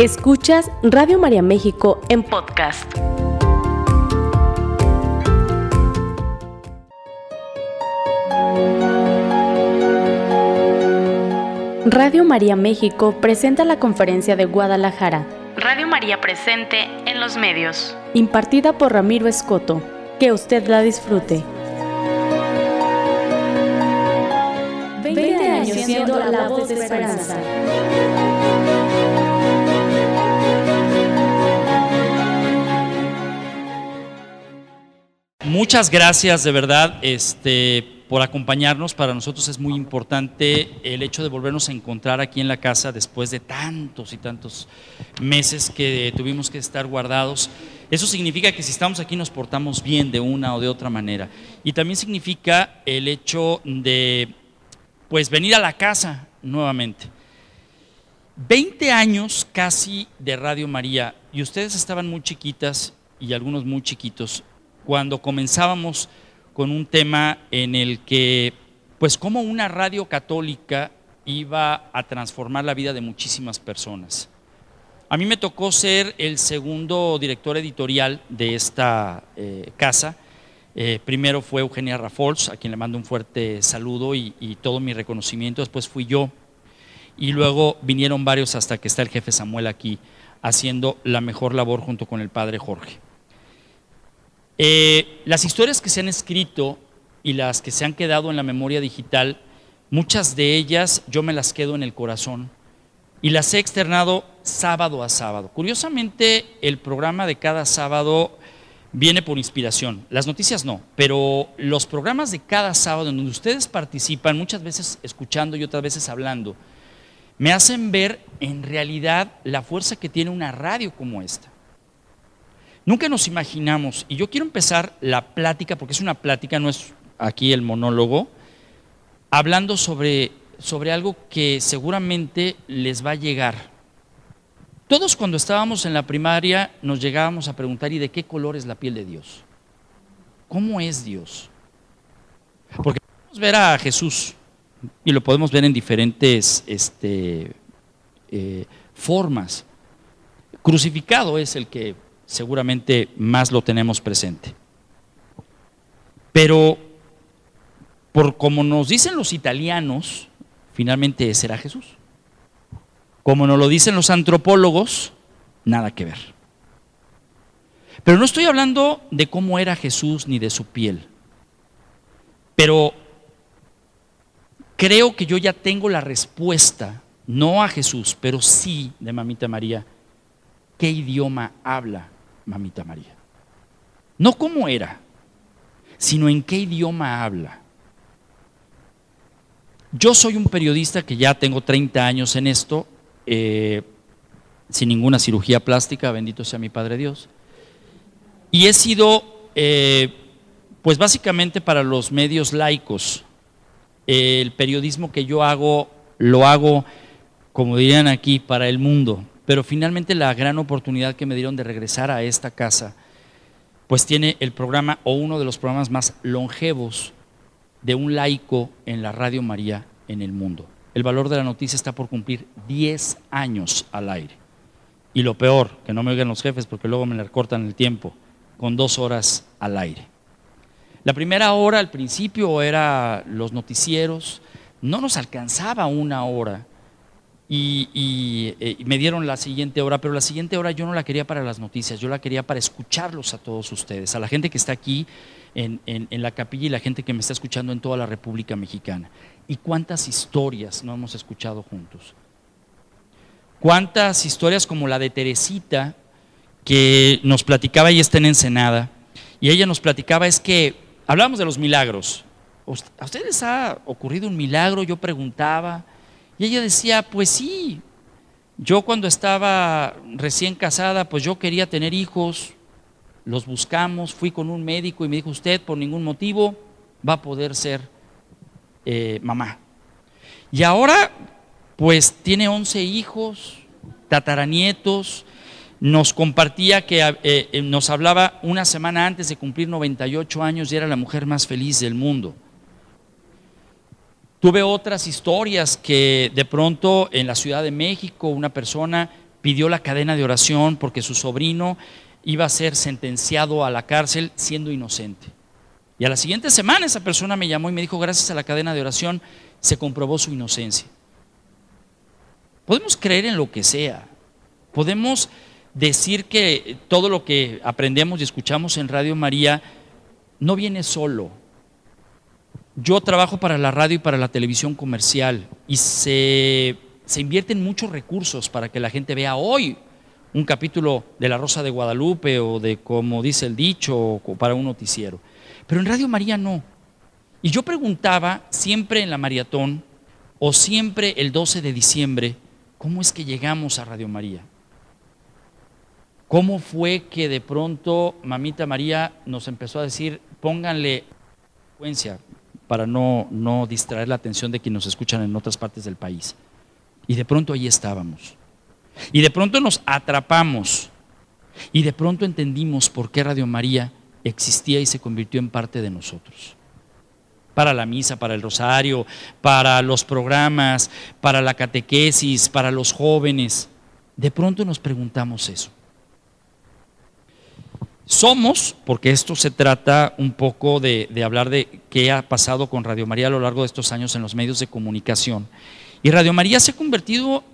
Escuchas Radio María México en podcast. Radio María México presenta la conferencia de Guadalajara. Radio María presente en los medios. Impartida por Ramiro Escoto. Que usted la disfrute. 20 años siendo la voz de esperanza. Muchas gracias de verdad este, por acompañarnos. Para nosotros es muy importante el hecho de volvernos a encontrar aquí en la casa después de tantos y tantos meses que tuvimos que estar guardados. Eso significa que si estamos aquí nos portamos bien de una o de otra manera. Y también significa el hecho de pues venir a la casa nuevamente. 20 años casi de Radio María y ustedes estaban muy chiquitas y algunos muy chiquitos cuando comenzábamos con un tema en el que, pues, como una radio católica iba a transformar la vida de muchísimas personas. A mí me tocó ser el segundo director editorial de esta eh, casa. Eh, primero fue Eugenia Rafols, a quien le mando un fuerte saludo y todo mi reconocimiento. Después fui yo. Y luego vinieron varios hasta que está el jefe Samuel aquí haciendo la mejor labor junto con el padre Jorge. Eh, las historias que se han escrito y las que se han quedado en la memoria digital, muchas de ellas yo me las quedo en el corazón y las he externado sábado a sábado. Curiosamente, el programa de cada sábado viene por inspiración. Las noticias no, pero los programas de cada sábado en donde ustedes participan, muchas veces escuchando y otras veces hablando, me hacen ver en realidad la fuerza que tiene una radio como esta. Nunca nos imaginamos, y yo quiero empezar la plática, porque es una plática, no es aquí el monólogo, hablando sobre, sobre algo que seguramente les va a llegar. Todos cuando estábamos en la primaria nos llegábamos a preguntar, ¿y de qué color es la piel de Dios? ¿Cómo es Dios? Porque podemos ver a Jesús y lo podemos ver en diferentes este, eh, formas. Crucificado es el que seguramente más lo tenemos presente. Pero, por como nos dicen los italianos, finalmente será Jesús. Como nos lo dicen los antropólogos, nada que ver. Pero no estoy hablando de cómo era Jesús ni de su piel. Pero creo que yo ya tengo la respuesta, no a Jesús, pero sí de Mamita María, qué idioma habla mamita María. No cómo era, sino en qué idioma habla. Yo soy un periodista que ya tengo 30 años en esto, eh, sin ninguna cirugía plástica, bendito sea mi Padre Dios. Y he sido, eh, pues básicamente para los medios laicos, el periodismo que yo hago, lo hago, como dirían aquí, para el mundo pero finalmente la gran oportunidad que me dieron de regresar a esta casa, pues tiene el programa o uno de los programas más longevos de un laico en la Radio María en el mundo. El valor de la noticia está por cumplir 10 años al aire. Y lo peor, que no me oigan los jefes porque luego me le cortan el tiempo, con dos horas al aire. La primera hora al principio era los noticieros, no nos alcanzaba una hora y, eh, me dieron la siguiente hora, pero la siguiente hora yo no la quería para las noticias, yo la quería para escucharlos a todos ustedes, a la gente que está aquí en, en, la capilla y la gente que me está escuchando en toda la República Mexicana. ¿Y cuántas historias no hemos escuchado juntos? ¿Cuántas historias como la de Teresita, que nos platicaba y está en Ensenada, y ella nos platicaba es que hablábamos de los milagros. ¿A ustedes ha ocurrido un milagro? Yo preguntaba y ella decía, pues sí, yo cuando estaba recién casada, pues yo quería tener hijos, los buscamos, fui con un médico y me dijo, usted por ningún motivo va a poder ser eh, mamá. Y ahora, pues tiene 11 hijos, tataranietos, nos compartía que eh, eh, nos hablaba una semana antes de cumplir 98 años y era la mujer más feliz del mundo. Tuve otras historias que de pronto en la Ciudad de México una persona pidió la cadena de oración porque su sobrino iba a ser sentenciado a la cárcel siendo inocente. Y a la siguiente semana esa persona me llamó y me dijo, gracias a la cadena de oración se comprobó su inocencia. Podemos creer en lo que sea, podemos decir que todo lo que aprendemos y escuchamos en Radio María no viene solo. Yo trabajo para la radio y para la televisión comercial y se, se invierten muchos recursos para que la gente vea hoy un capítulo de La Rosa de Guadalupe o de, como dice el dicho, o para un noticiero. Pero en Radio María no. Y yo preguntaba siempre en la maratón o siempre el 12 de diciembre, ¿cómo es que llegamos a Radio María? ¿Cómo fue que de pronto Mamita María nos empezó a decir, pónganle frecuencia para no, no distraer la atención de quienes nos escuchan en otras partes del país? Y de pronto ahí estábamos. Y de pronto nos atrapamos. Y de pronto entendimos por qué Radio María existía y se convirtió en parte de nosotros. Para la misa, para el rosario, para los programas, para la catequesis, para los jóvenes. De pronto nos preguntamos eso. Somos, porque esto se trata un poco de, hablar de qué ha pasado con Radio María a lo largo de estos años en los medios de comunicación. Y Radio María se ha convertido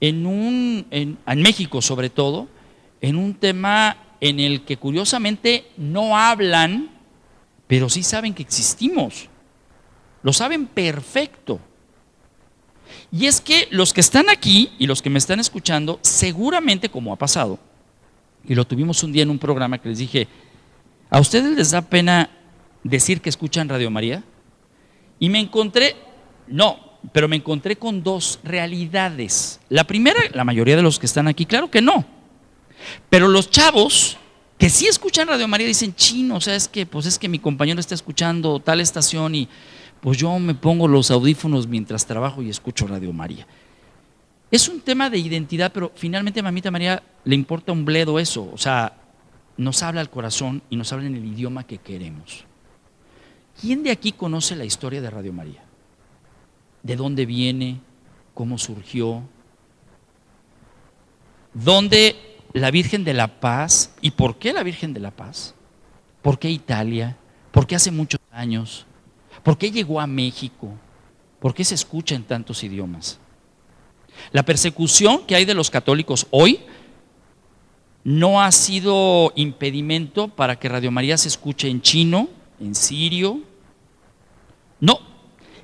en un, en, México sobre todo, en un tema en el que curiosamente no hablan, pero sí saben que existimos. Lo saben perfecto. Y es que los que están aquí y los que me están escuchando, seguramente como ha pasado, y lo tuvimos un día en un programa que les dije, ¿a ustedes les da pena decir que escuchan Radio María? Y me encontré, no, pero me encontré con dos realidades. La primera, la mayoría de los que están aquí, claro que no. Pero los chavos que sí escuchan Radio María dicen, chino, o sea, es que, pues es que mi compañero está escuchando tal estación y pues yo me pongo los audífonos mientras trabajo y escucho Radio María. Es un tema de identidad, pero finalmente Mamita María le importa un bledo eso. O sea, nos habla al corazón y nos habla en el idioma que queremos. ¿Quién de aquí conoce la historia de Radio María? ¿De dónde viene? ¿Cómo surgió? ¿Dónde la Virgen de la Paz? ¿Y por qué la Virgen de la Paz? ¿Por qué Italia? ¿Por qué hace muchos años? ¿Por qué llegó a México? ¿Por qué se escucha en tantos idiomas? La persecución que hay de los católicos hoy no ha sido impedimento para que Radio María se escuche en chino, en sirio. No.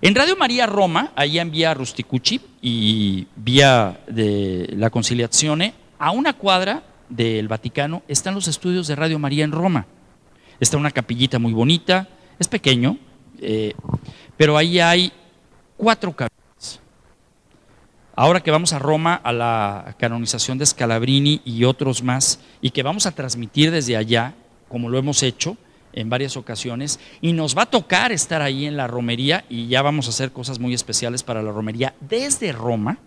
En Radio María Roma, ahí en vía Rusticucci y vía de la Conciliazione, a una cuadra del Vaticano están los estudios de Radio María en Roma. Está una capillita muy bonita, es pequeño, eh, pero ahí hay cuatro cabinas ahora que vamos a Roma a la canonización de Scalabrini y otros más, y que vamos a transmitir desde allá, como lo hemos hecho en varias ocasiones, y nos va a tocar estar ahí en la romería, y ya vamos a hacer cosas muy especiales para la romería desde Roma.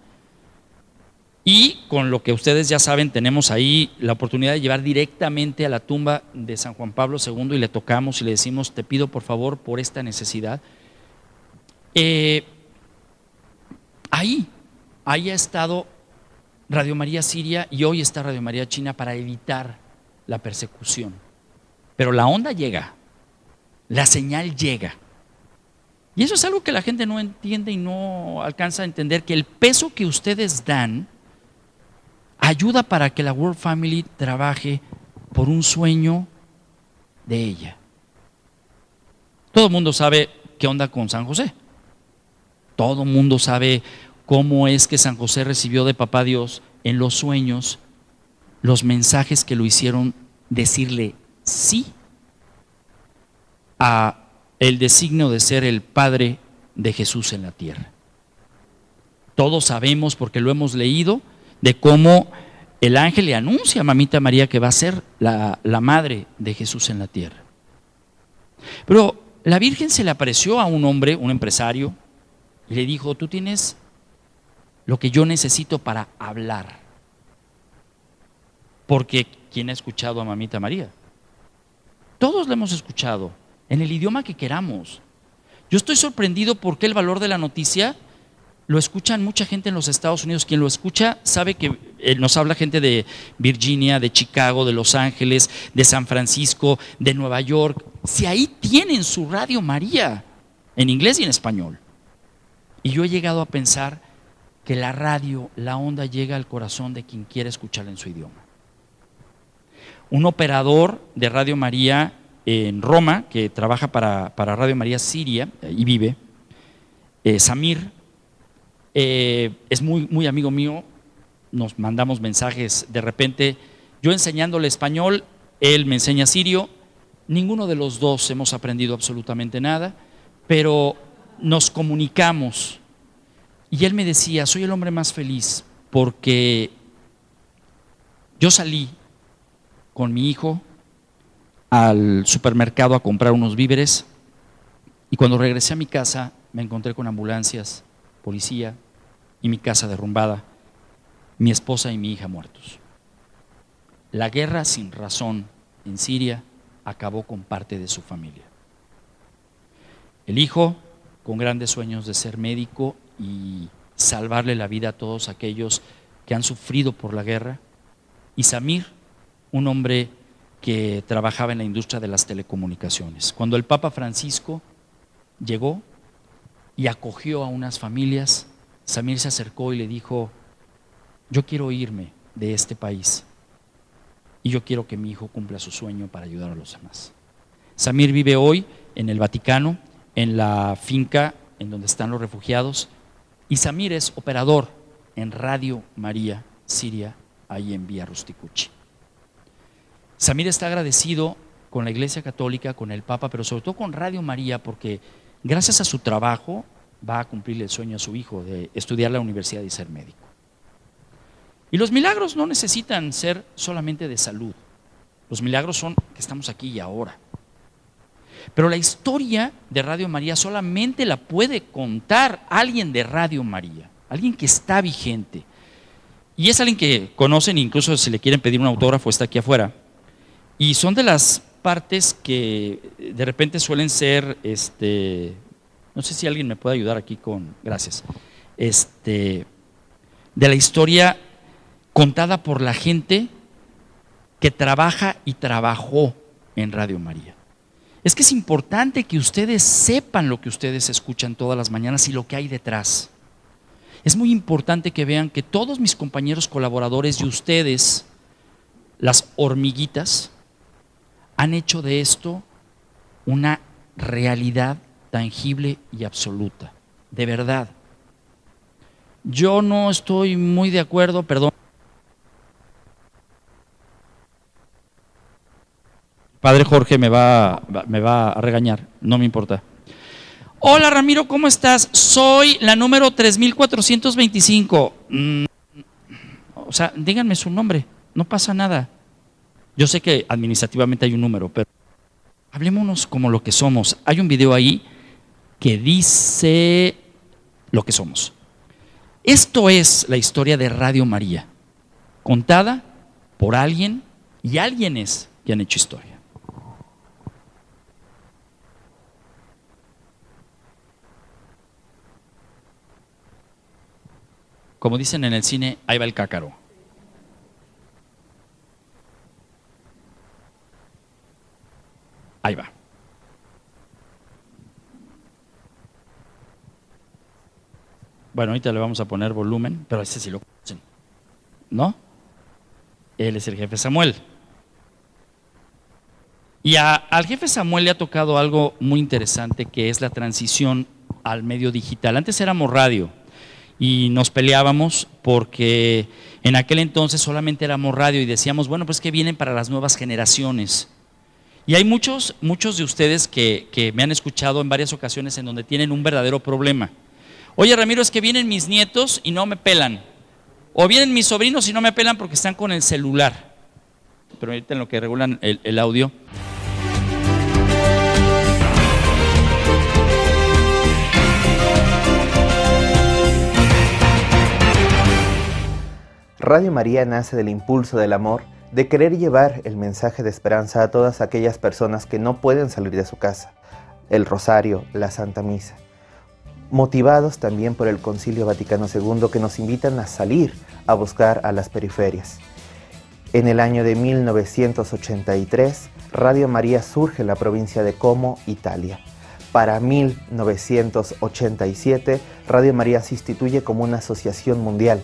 Y con lo que ustedes ya saben, tenemos ahí la oportunidad de llevar directamente a la tumba de San Juan Pablo II y le tocamos y le decimos, te pido por favor por esta necesidad. Eh, ahí Ahí ha estado Radio María Siria y hoy está Radio María China para evitar la persecución. Pero la onda llega, la señal llega. Y eso es algo que la gente no entiende y no alcanza a entender, que el peso que ustedes dan ayuda para que la World Family trabaje por un sueño de ella. Todo el mundo sabe qué onda con San José. Todo el mundo sabe cómo es que San José recibió de Papá Dios en los sueños los mensajes que lo hicieron decirle sí a el designio de ser el Padre de Jesús en la tierra. Todos sabemos, porque lo hemos leído, de cómo el ángel le anuncia a Mamita María que va a ser la, la madre de Jesús en la tierra. Pero la Virgen se le apareció a un hombre, un empresario, y le dijo, tú tienes lo que yo necesito para hablar. Porque ¿quién ha escuchado a Mamita María? Todos la hemos escuchado, en el idioma que queramos. Yo estoy sorprendido porque el valor de la noticia lo escuchan mucha gente en los Estados Unidos. Quien lo escucha sabe que eh, nos habla gente de Virginia, de Chicago, de Los Ángeles, de San Francisco, de Nueva York. Si ahí tienen su Radio María, en inglés y en español. Y yo he llegado a pensar que la radio, la onda llega al corazón de quien quiere escucharla en su idioma. Un operador de Radio María en Roma, que trabaja para, Radio María Siria y vive, eh, Samir, eh, es muy, muy amigo mío, nos mandamos mensajes de repente, yo enseñándole español, él me enseña sirio, ninguno de los dos hemos aprendido absolutamente nada, pero nos comunicamos. Y él me decía, soy el hombre más feliz porque yo salí con mi hijo al supermercado a comprar unos víveres y cuando regresé a mi casa me encontré con ambulancias, policía y mi casa derrumbada, mi esposa y mi hija muertos. La guerra sin razón en Siria acabó con parte de su familia. El hijo, con grandes sueños de ser médico y salvarle la vida a todos aquellos que han sufrido por la guerra, y Samir, un hombre que trabajaba en la industria de las telecomunicaciones. Cuando el Papa Francisco llegó y acogió a unas familias, Samir se acercó y le dijo, yo quiero irme de este país y yo quiero que mi hijo cumpla su sueño para ayudar a los demás. Samir vive hoy en el Vaticano, en la finca en donde están los refugiados, y Samir es operador en Radio María Siria, ahí en Vía Rusticuchi. Samir está agradecido con la Iglesia Católica, con el Papa, pero sobre todo con Radio María, porque gracias a su trabajo va a cumplirle el sueño a su hijo de estudiar la universidad y ser médico. Y los milagros no necesitan ser solamente de salud. Los milagros son que estamos aquí y ahora. Pero la historia de Radio María solamente la puede contar alguien de Radio María, alguien que está vigente. Y es alguien que conocen, incluso si le quieren pedir un autógrafo, está aquí afuera. Y son de las partes que de repente suelen ser, este, no sé si alguien me puede ayudar aquí con, gracias, este, de la historia contada por la gente que trabaja y trabajó en Radio María. Es que es importante que ustedes sepan lo que ustedes escuchan todas las mañanas y lo que hay detrás. Es muy importante que vean que todos mis compañeros colaboradores y ustedes, las hormiguitas, han hecho de esto una realidad tangible y absoluta, de verdad. Yo no estoy muy de acuerdo, perdón. Padre Jorge me va, a regañar, no me importa. Hola Ramiro, ¿cómo estás? Soy la número 3425. Mm, o sea, díganme su nombre, no pasa nada. Yo sé que administrativamente hay un número, pero hablémonos como lo que somos. Hay un video ahí que dice lo que somos. Esto es la historia de Radio María, contada por alguien y alguienes que han hecho historia. Como dicen en el cine, ahí va el cácaro. Ahí va. Bueno, ahorita le vamos a poner volumen, pero ese sí lo conocen. ¿No? Él es el jefe Samuel. Y al jefe Samuel le ha tocado algo muy interesante que es la transición al medio digital. Antes éramos radio y nos peleábamos porque en aquel entonces solamente éramos radio y decíamos, bueno, pues que vienen para las nuevas generaciones. Y hay muchos, muchos de ustedes que, que me han escuchado en varias ocasiones en donde tienen un verdadero problema. Oye, Ramiro, es que vienen mis nietos y no me pelan. O vienen mis sobrinos y no me pelan porque están con el celular. Pero ahorita en lo que regulan el, el audio. Radio María nace del impulso del amor de querer llevar el mensaje de esperanza a todas aquellas personas que no pueden salir de su casa, el rosario, la Santa Misa. motivados también por el Concilio Vaticano II que nos invitan a salir a buscar a las periferias. En el año de 1983, Radio María surge en la provincia de Como, Italia. Para 1987, Radio María se instituye como una asociación mundial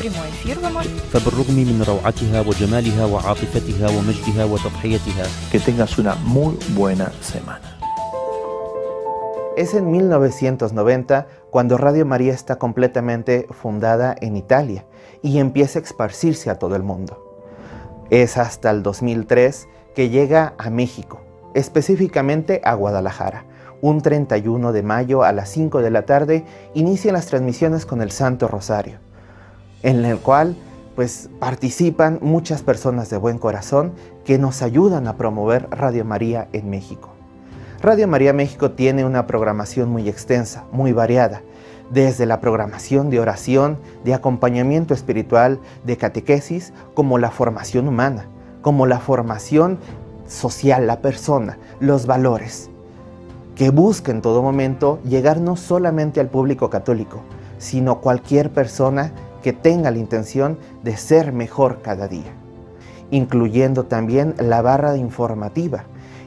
Прямой эфир вы можете. فبالرغم من روعتها وجمالها وعاطفتها ومجدها وتضحيتها. Que tengas una muy buena semana. Es en 1990 cuando Radio María está completamente fundada en Italia y empieza a esparcirse a todo el mundo. Es hasta el 2003 que llega a México, específicamente a Guadalajara. Un 31 de mayo a las 5 de la tarde inician las transmisiones con el Santo Rosario, en el cual pues participan muchas personas de buen corazón que nos ayudan a promover Radio María en México. Radio María México tiene una programación muy extensa, muy variada, desde la programación de oración, de acompañamiento espiritual, de catequesis, como la formación humana, como la formación social, la persona, los valores, que busca en todo momento llegar no solamente al público católico, sino cualquier persona que tenga la intención de ser mejor cada día, incluyendo también la barra informativa,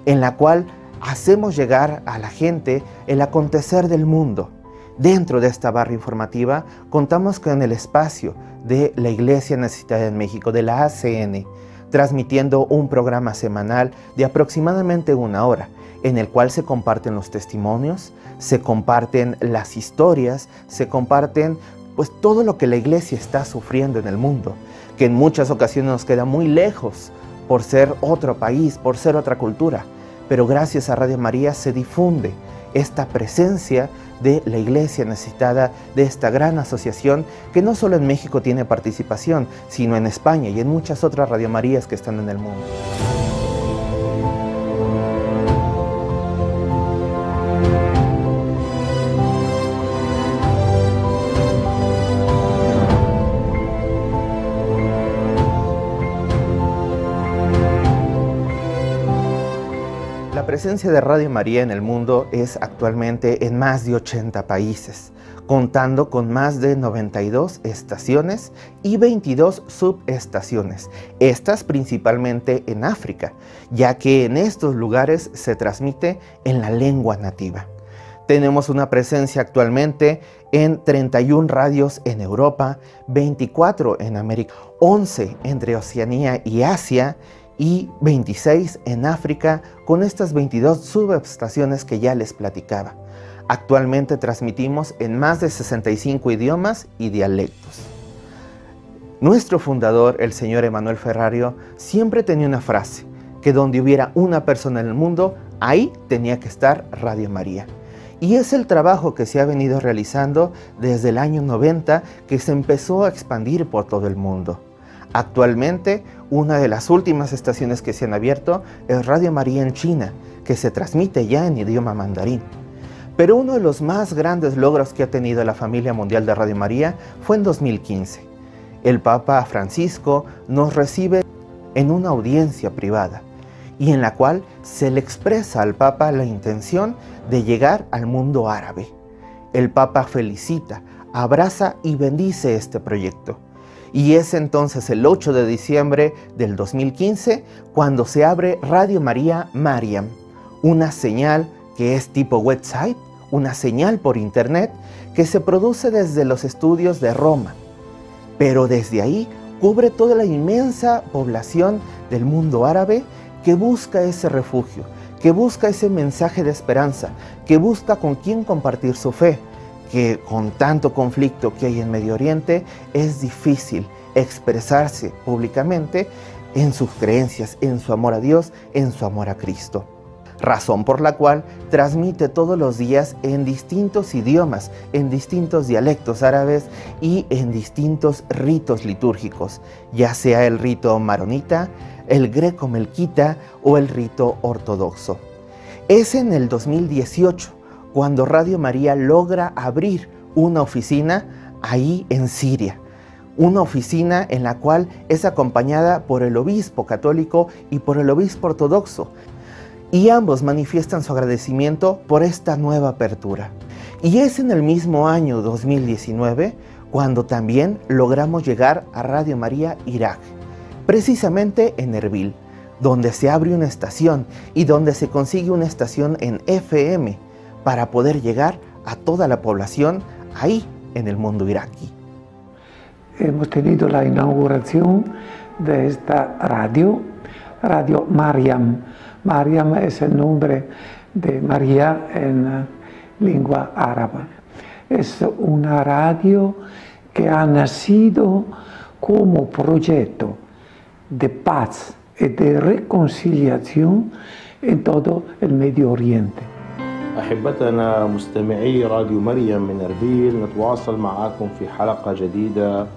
en la cual hacemos llegar a la gente el acontecer del mundo. Dentro de esta barra informativa contamos con el espacio de la Iglesia Necesitada en México, de la ACN, transmitiendo un programa semanal de aproximadamente una hora, en el cual se comparten los testimonios, se comparten las historias, se comparten pues todo lo que la iglesia está sufriendo en el mundo, que en muchas ocasiones nos queda muy lejos por ser otro país, por ser otra cultura pero gracias a Radio María se difunde esta presencia de la iglesia necesitada de esta gran asociación que no solo en México tiene participación, sino en España y en muchas otras Radio Marías que están en el mundo. La presencia de Radio María en el mundo es actualmente en más de 80 países, contando con más de 92 estaciones y 22 subestaciones, estas principalmente en África, ya que en estos lugares se transmite en la lengua nativa. Tenemos una presencia actualmente en 31 radios en Europa, 24 en América, 11 entre Oceanía y Asia y 26 en África con estas 22 subestaciones que ya les platicaba. Actualmente transmitimos en más de 65 idiomas y dialectos. Nuestro fundador, el señor Emanuel Ferrario, siempre tenía una frase, que donde hubiera una persona en el mundo, ahí tenía que estar Radio María. Y es el trabajo que se ha venido realizando desde el año 90 que se empezó a expandir por todo el mundo. Actualmente, una de las últimas estaciones que se han abierto es Radio María en China, que se transmite ya en idioma mandarín. Pero uno de los más grandes logros que ha tenido la familia mundial de Radio María fue en 2015. El Papa Francisco nos recibe en una audiencia privada y en la cual se le expresa al Papa la intención de llegar al mundo árabe. El Papa felicita, abraza y bendice este proyecto. Y es entonces el 8 de diciembre del 2015 cuando se abre Radio María Mariam, una señal que es tipo website, una señal por internet que se produce desde los estudios de Roma. Pero desde ahí cubre toda la inmensa población del mundo árabe que busca ese refugio, que busca ese mensaje de esperanza, que busca con quién compartir su fe, que con tanto conflicto que hay en Medio Oriente es difícil expresarse públicamente en sus creencias, en su amor a Dios, en su amor a Cristo. razón por la cual transmite todos los días en distintos idiomas, en distintos dialectos árabes y en distintos ritos litúrgicos, ya sea el rito maronita, el greco melquita o el rito ortodoxo. Es en el 2018 cuando Radio María logra abrir una oficina ahí en Siria. Una oficina en la cual es acompañada por el obispo católico y por el obispo ortodoxo, y ambos manifiestan su agradecimiento por esta nueva apertura. Y es en el mismo año 2019 cuando también logramos llegar a Radio María Irak, precisamente en Erbil, donde se abre una estación y donde se consigue una estación en FM para poder llegar a toda la población ahí en el mundo iraquí. Hemos tenido la inauguración de esta radio, Radio Mariam, Mariam es el nombre de María en lengua árabe. Es una radio que ha nacido como proyecto de paz y de reconciliación en todo el Medio Oriente. أحبتنا مستمعي راديو مريم من أربيل نتواصل معكم في حلقة جديدة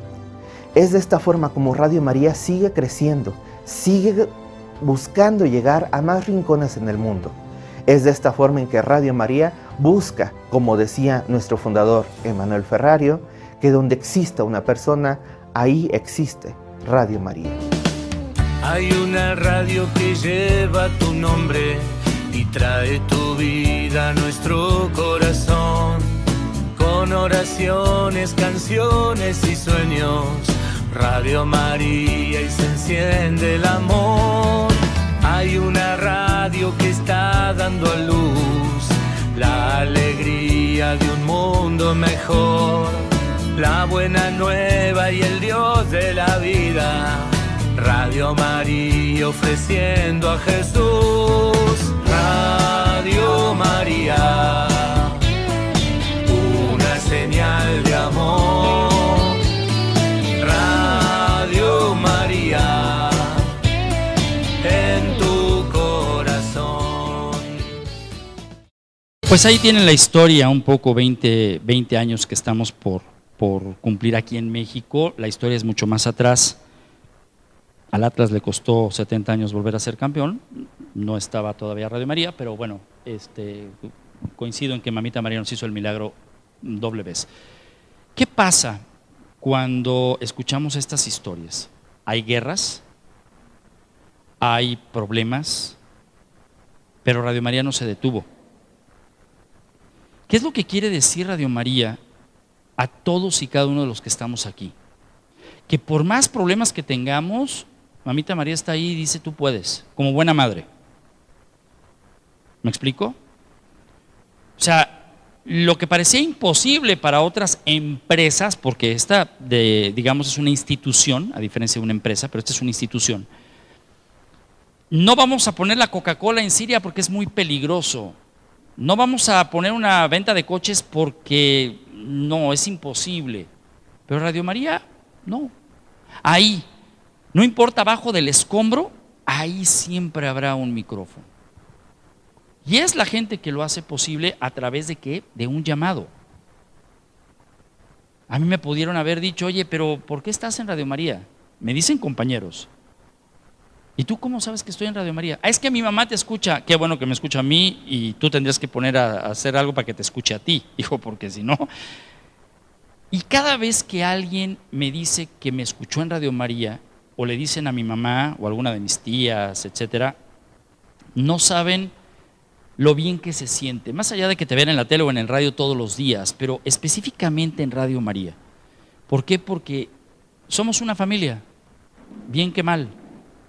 Es de esta forma como Radio María sigue creciendo, sigue buscando llegar a más rincones en el mundo. Es de esta forma en que Radio María busca, como decía nuestro fundador Emanuel Ferrario, que donde exista una persona, ahí existe Radio María. Hay una radio que lleva tu nombre y trae tu vida a nuestro corazón, con oraciones, canciones y sueños Radio María y se enciende el amor. Hay una radio que está dando a luz la alegría de un mundo mejor. La buena nueva y el Dios de la vida. Radio María ofreciendo a Jesús. Radio María. Una señal de amor. Radio María, en tu corazón. Pues ahí tienen la historia, un poco 20, 20 años que estamos por, por cumplir aquí en México. La historia es mucho más atrás. Al Atlas le costó 70 años volver a ser campeón. No estaba todavía Radio María, pero bueno, este, coincido en que Mamita María nos hizo el milagro doble vez. ¿Qué pasa cuando escuchamos estas historias? Hay guerras, hay problemas, pero Radio María no se detuvo. ¿Qué es lo que quiere decir Radio María a todos y cada uno de los que estamos aquí? Que por más problemas que tengamos, Mamita María está ahí y dice, tú puedes, como buena madre. ¿Me explico? O sea, lo que parecía imposible para otras empresas, porque esta, de, digamos, es una institución, a diferencia de una empresa, pero esta es una institución. No vamos a poner la Coca-Cola en Siria porque es muy peligroso. No vamos a poner una venta de coches porque no, es imposible. Pero Radio María, no. Ahí, no importa abajo del escombro, ahí siempre habrá un micrófono. Y es la gente que lo hace posible a través de qué? De un llamado. A mí me pudieron haber dicho, oye, pero ¿por qué estás en Radio María? Me dicen compañeros. ¿Y tú cómo sabes que estoy en Radio María? Ah, es que mi mamá te escucha. Qué bueno que me escucha a mí y tú tendrías que poner a, a hacer algo para que te escuche a ti. Hijo, porque si no. Y cada vez que alguien me dice que me escuchó en Radio María, o le dicen a mi mamá o alguna de mis tías, etcétera, no saben lo bien que se siente, más allá de que te vean en la tele o en el radio todos los días, pero específicamente en Radio María. ¿Por qué? Porque somos una familia, bien que mal,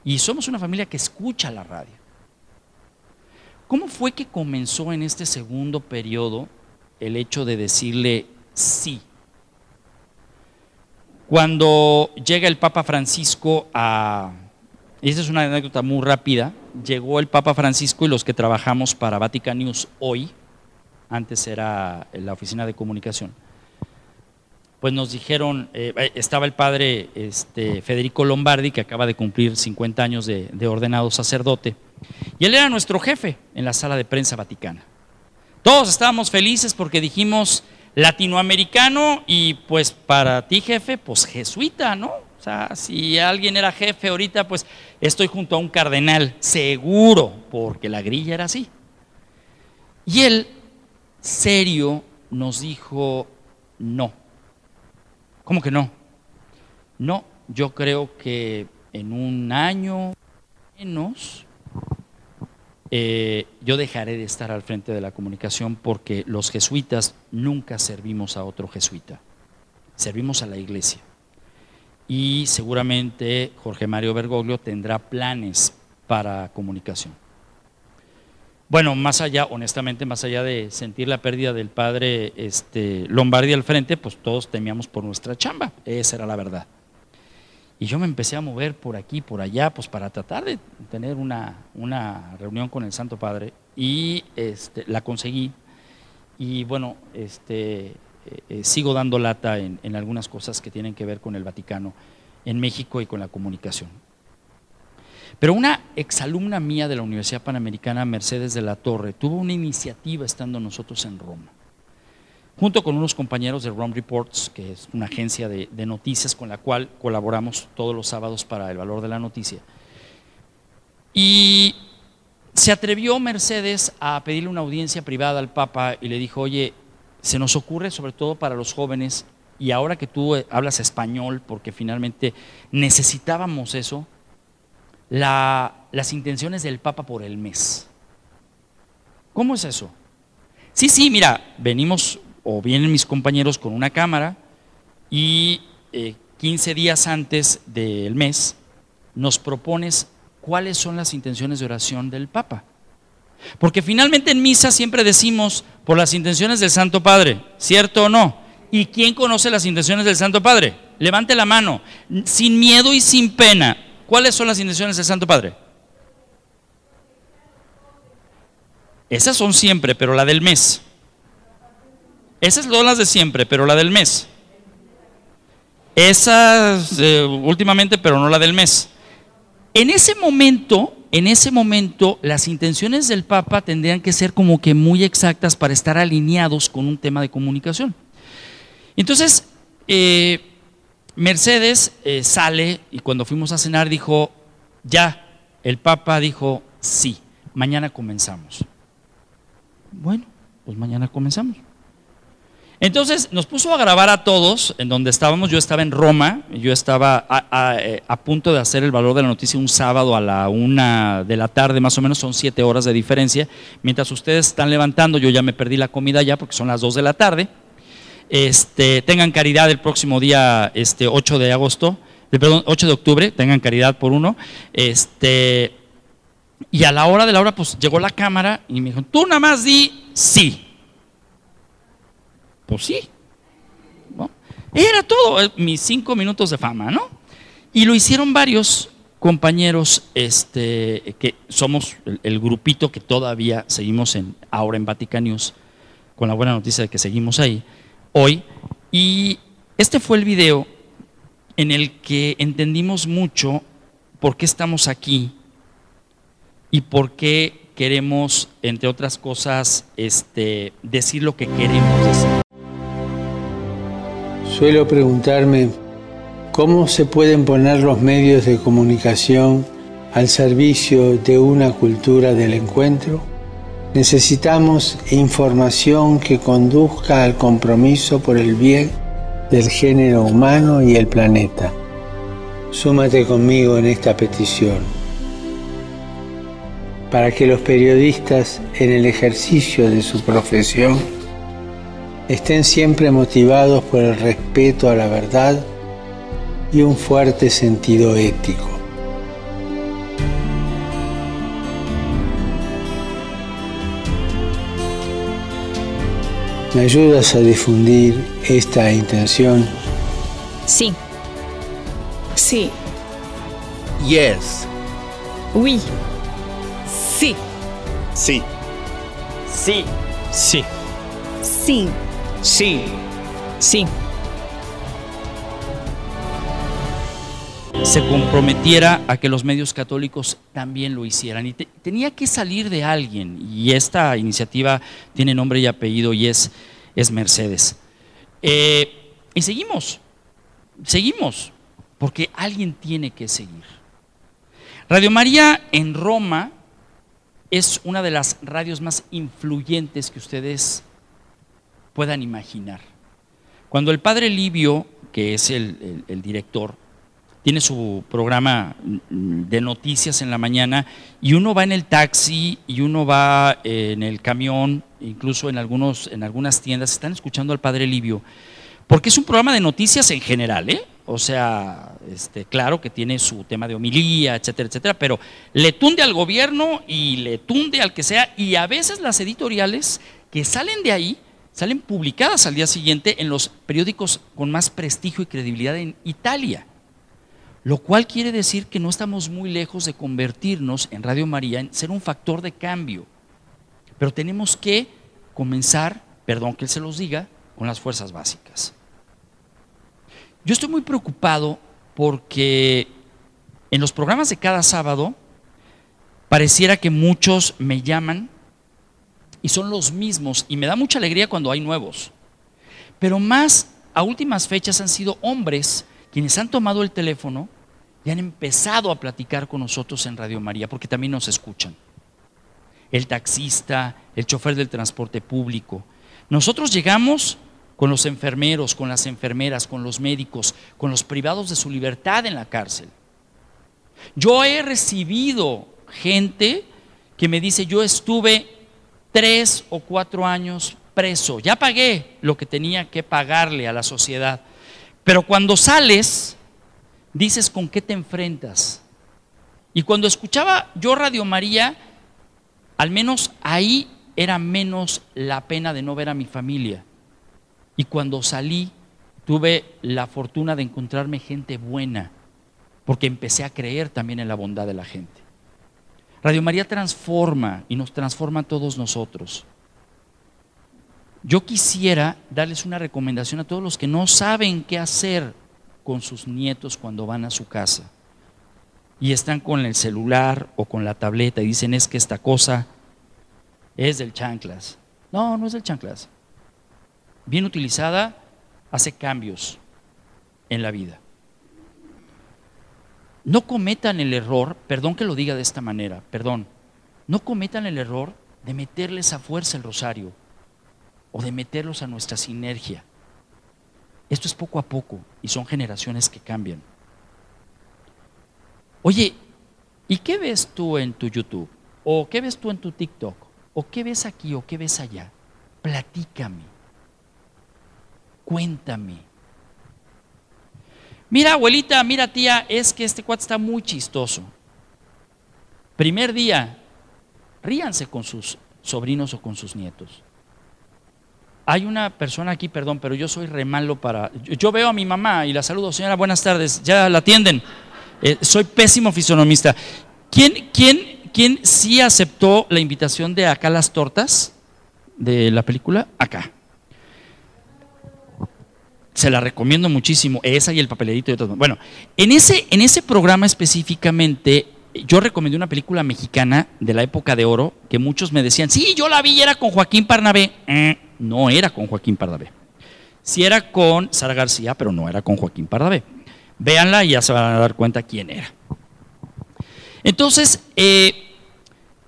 y somos una familia que escucha la radio. ¿Cómo fue que comenzó en este segundo periodo el hecho de decirle sí? Cuando llega el Papa Francisco a... Esta es una anécdota muy rápida llegó el Papa Francisco y los que trabajamos para Vatican News hoy, antes era la oficina de comunicación, pues nos dijeron, eh, estaba el padre este, Federico Lombardi, que acaba de cumplir 50 años de, ordenado sacerdote, Y él era nuestro jefe en la sala de prensa vaticana. Todos estábamos felices porque dijimos latinoamericano y pues para ti jefe, pues jesuita, ¿no? O sea, si alguien era jefe ahorita, pues estoy junto a un cardenal, seguro, porque la grilla era así. Y él, serio, nos dijo, no. ¿Cómo que no? No, yo creo que en un año menos eh, yo dejaré de estar al frente de la comunicación porque los jesuitas nunca servimos a otro jesuita, servimos a la iglesia. Y seguramente Jorge Mario Bergoglio tendrá planes para comunicación. Bueno, más allá, honestamente, más allá de sentir la pérdida del padre este, Lombardi al frente, pues todos temíamos por nuestra chamba, esa era la verdad. Y yo me empecé a mover por aquí, por allá, pues para tratar de tener una, una reunión con el Santo Padre y este, la conseguí. Y bueno, este, eh, eh, sigo dando lata en, en algunas cosas que tienen que ver con el Vaticano en México y con la comunicación. Pero una exalumna mía de la Universidad Panamericana, Mercedes de la Torre, tuvo una iniciativa estando nosotros en Roma junto con unos compañeros de Rome Reports, que es una agencia de, noticias con la cual colaboramos todos los sábados para el valor de la noticia. Y se atrevió Mercedes a pedirle una audiencia privada al Papa y le dijo, oye, se nos ocurre sobre todo para los jóvenes, y ahora que tú hablas español, porque finalmente necesitábamos eso, las intenciones del Papa por el mes. ¿Cómo es eso? Sí, sí, mira, venimos o vienen mis compañeros con una cámara y 15 eh, días antes del mes nos propones cuáles son las intenciones de oración del Papa. Porque finalmente en misa siempre decimos por las intenciones del Santo Padre, ¿cierto o no? ¿Y quién conoce las intenciones del Santo Padre? Levante la mano, sin miedo y sin pena. ¿Cuáles son las intenciones del Santo Padre? Esas son siempre, pero la del mes. Esas son las de siempre, pero la del mes. Esas eh, últimamente, pero no la del mes. En ese momento, en ese momento, las intenciones del Papa tendrían que ser como que muy exactas para estar alineados con un tema de comunicación. Entonces, eh, Mercedes eh, sale y cuando fuimos a cenar dijo, ya, el Papa dijo, sí, mañana comenzamos. Bueno, pues mañana comenzamos. Entonces nos puso a grabar a todos en donde estábamos. Yo estaba en Roma, yo estaba eh, a, punto de hacer el valor de la noticia un sábado a la una de la tarde, más o menos son siete horas de diferencia. Mientras ustedes están levantando, yo ya me perdí la comida ya porque son las dos de la tarde. Este, tengan caridad el próximo día este, 8 de agosto, eh, perdón, 8 de octubre, tengan caridad por uno. Este, y a la hora de la hora, pues llegó la cámara y me dijo, tú nada más di sí. Pues sí. Era todo, eh, mis cinco minutos de fama, ¿no? Y lo hicieron varios compañeros este, que somos el, grupito que todavía seguimos en, ahora en Vatican News, con la buena noticia de que seguimos ahí hoy. Y este fue el video en el que entendimos mucho por qué estamos aquí y por qué queremos, entre otras cosas, este, decir lo que queremos decir. Suelo preguntarme cómo se pueden poner los medios de comunicación al servicio de una cultura del encuentro. Necesitamos información que conduzca al compromiso por el bien del género humano y el planeta. Súmate conmigo en esta petición para que los periodistas en el ejercicio de su profesión estén siempre motivados por el respeto a la verdad y un fuerte sentido ético. ¿Me ayudas a difundir esta intención? Sí. Sí. Yes. Oui. Sí. Sí. Sí. Sí. Sí. Sí. Sí. se comprometiera a que los medios católicos también lo hicieran. Y tenía que salir de alguien, y esta iniciativa tiene nombre y apellido y es, es Mercedes. Eh, y seguimos, seguimos, porque alguien tiene que seguir. Radio María en Roma es una de las radios más influyentes que ustedes puedan imaginar. Cuando el padre Livio, que es el, director, tiene su programa de noticias en la mañana y uno va en el taxi y uno va en el camión, incluso en, algunos, en algunas tiendas, están escuchando al padre Livio, porque es un programa de noticias en general, ¿eh? O sea, este, claro que tiene su tema de homilía, etcétera, etcétera, pero le tunde al gobierno y le tunde al que sea, y a veces las editoriales que salen de ahí salen publicadas al día siguiente en los periódicos con más prestigio y credibilidad en Italia. Lo cual quiere decir que no estamos muy lejos de convertirnos en Radio María en ser un factor de cambio. Pero tenemos que comenzar, perdón que él se los diga, con las fuerzas básicas. Yo estoy muy preocupado porque en los programas de cada sábado pareciera que muchos me llaman y son los mismos y me da mucha alegría cuando hay nuevos. Pero más a últimas fechas han sido hombres quienes han tomado el teléfono y han empezado a platicar con nosotros en Radio María porque también nos escuchan. El taxista, el chofer del transporte público. Nosotros llegamos con los enfermeros, con las enfermeras, con los médicos, con los privados de su libertad en la cárcel. Yo he recibido gente que me dice, yo estuve tres o cuatro años preso, ya pagué lo que tenía que pagarle a la sociedad, pero cuando sales, dices con qué te enfrentas. Y cuando escuchaba yo Radio María, al menos ahí era menos la pena de no ver a mi familia. Y cuando salí, tuve la fortuna de encontrarme gente buena, porque empecé a creer también en la bondad de la gente. Radio María transforma y nos transforma a todos nosotros. Yo quisiera darles una recomendación a todos los que no saben qué hacer con sus nietos cuando van a su casa y están con el celular o con la tableta y dicen es que esta cosa es del chanclas. No, no es del chanclas bien utilizada, hace cambios en la vida. No cometan el error, perdón que lo diga de esta manera, perdón, no cometan el error de meterles a fuerza el rosario o de meterlos a nuestra sinergia. Esto es poco a poco y son generaciones que cambian. Oye, ¿y qué ves tú en tu YouTube? ¿O qué ves tú en tu TikTok? ¿O qué ves aquí o qué ves allá? Platícame cuéntame. Mira, abuelita, mira, tía, es que este cuate está muy chistoso. Primer día, ríanse con sus sobrinos o con sus nietos. Hay una persona aquí, perdón, pero yo soy re malo para. Yo, veo a mi mamá y la saludo, señora, buenas tardes, ya la atienden. Eh, soy pésimo fisonomista. ¿Quién, quién, ¿Quién sí aceptó la invitación de acá las tortas de la película? Acá. Se la recomiendo muchísimo, esa y el papelito y otras. Bueno, en ese, en ese programa específicamente, yo recomendé una película mexicana de la época de oro que muchos me decían, sí, yo la vi y era con Joaquín Parnabé. Eh, no era con Joaquín Parnabé. Sí era con Sara García, pero no era con Joaquín Pardavé. Véanla y ya se van a dar cuenta quién era. Entonces, eh,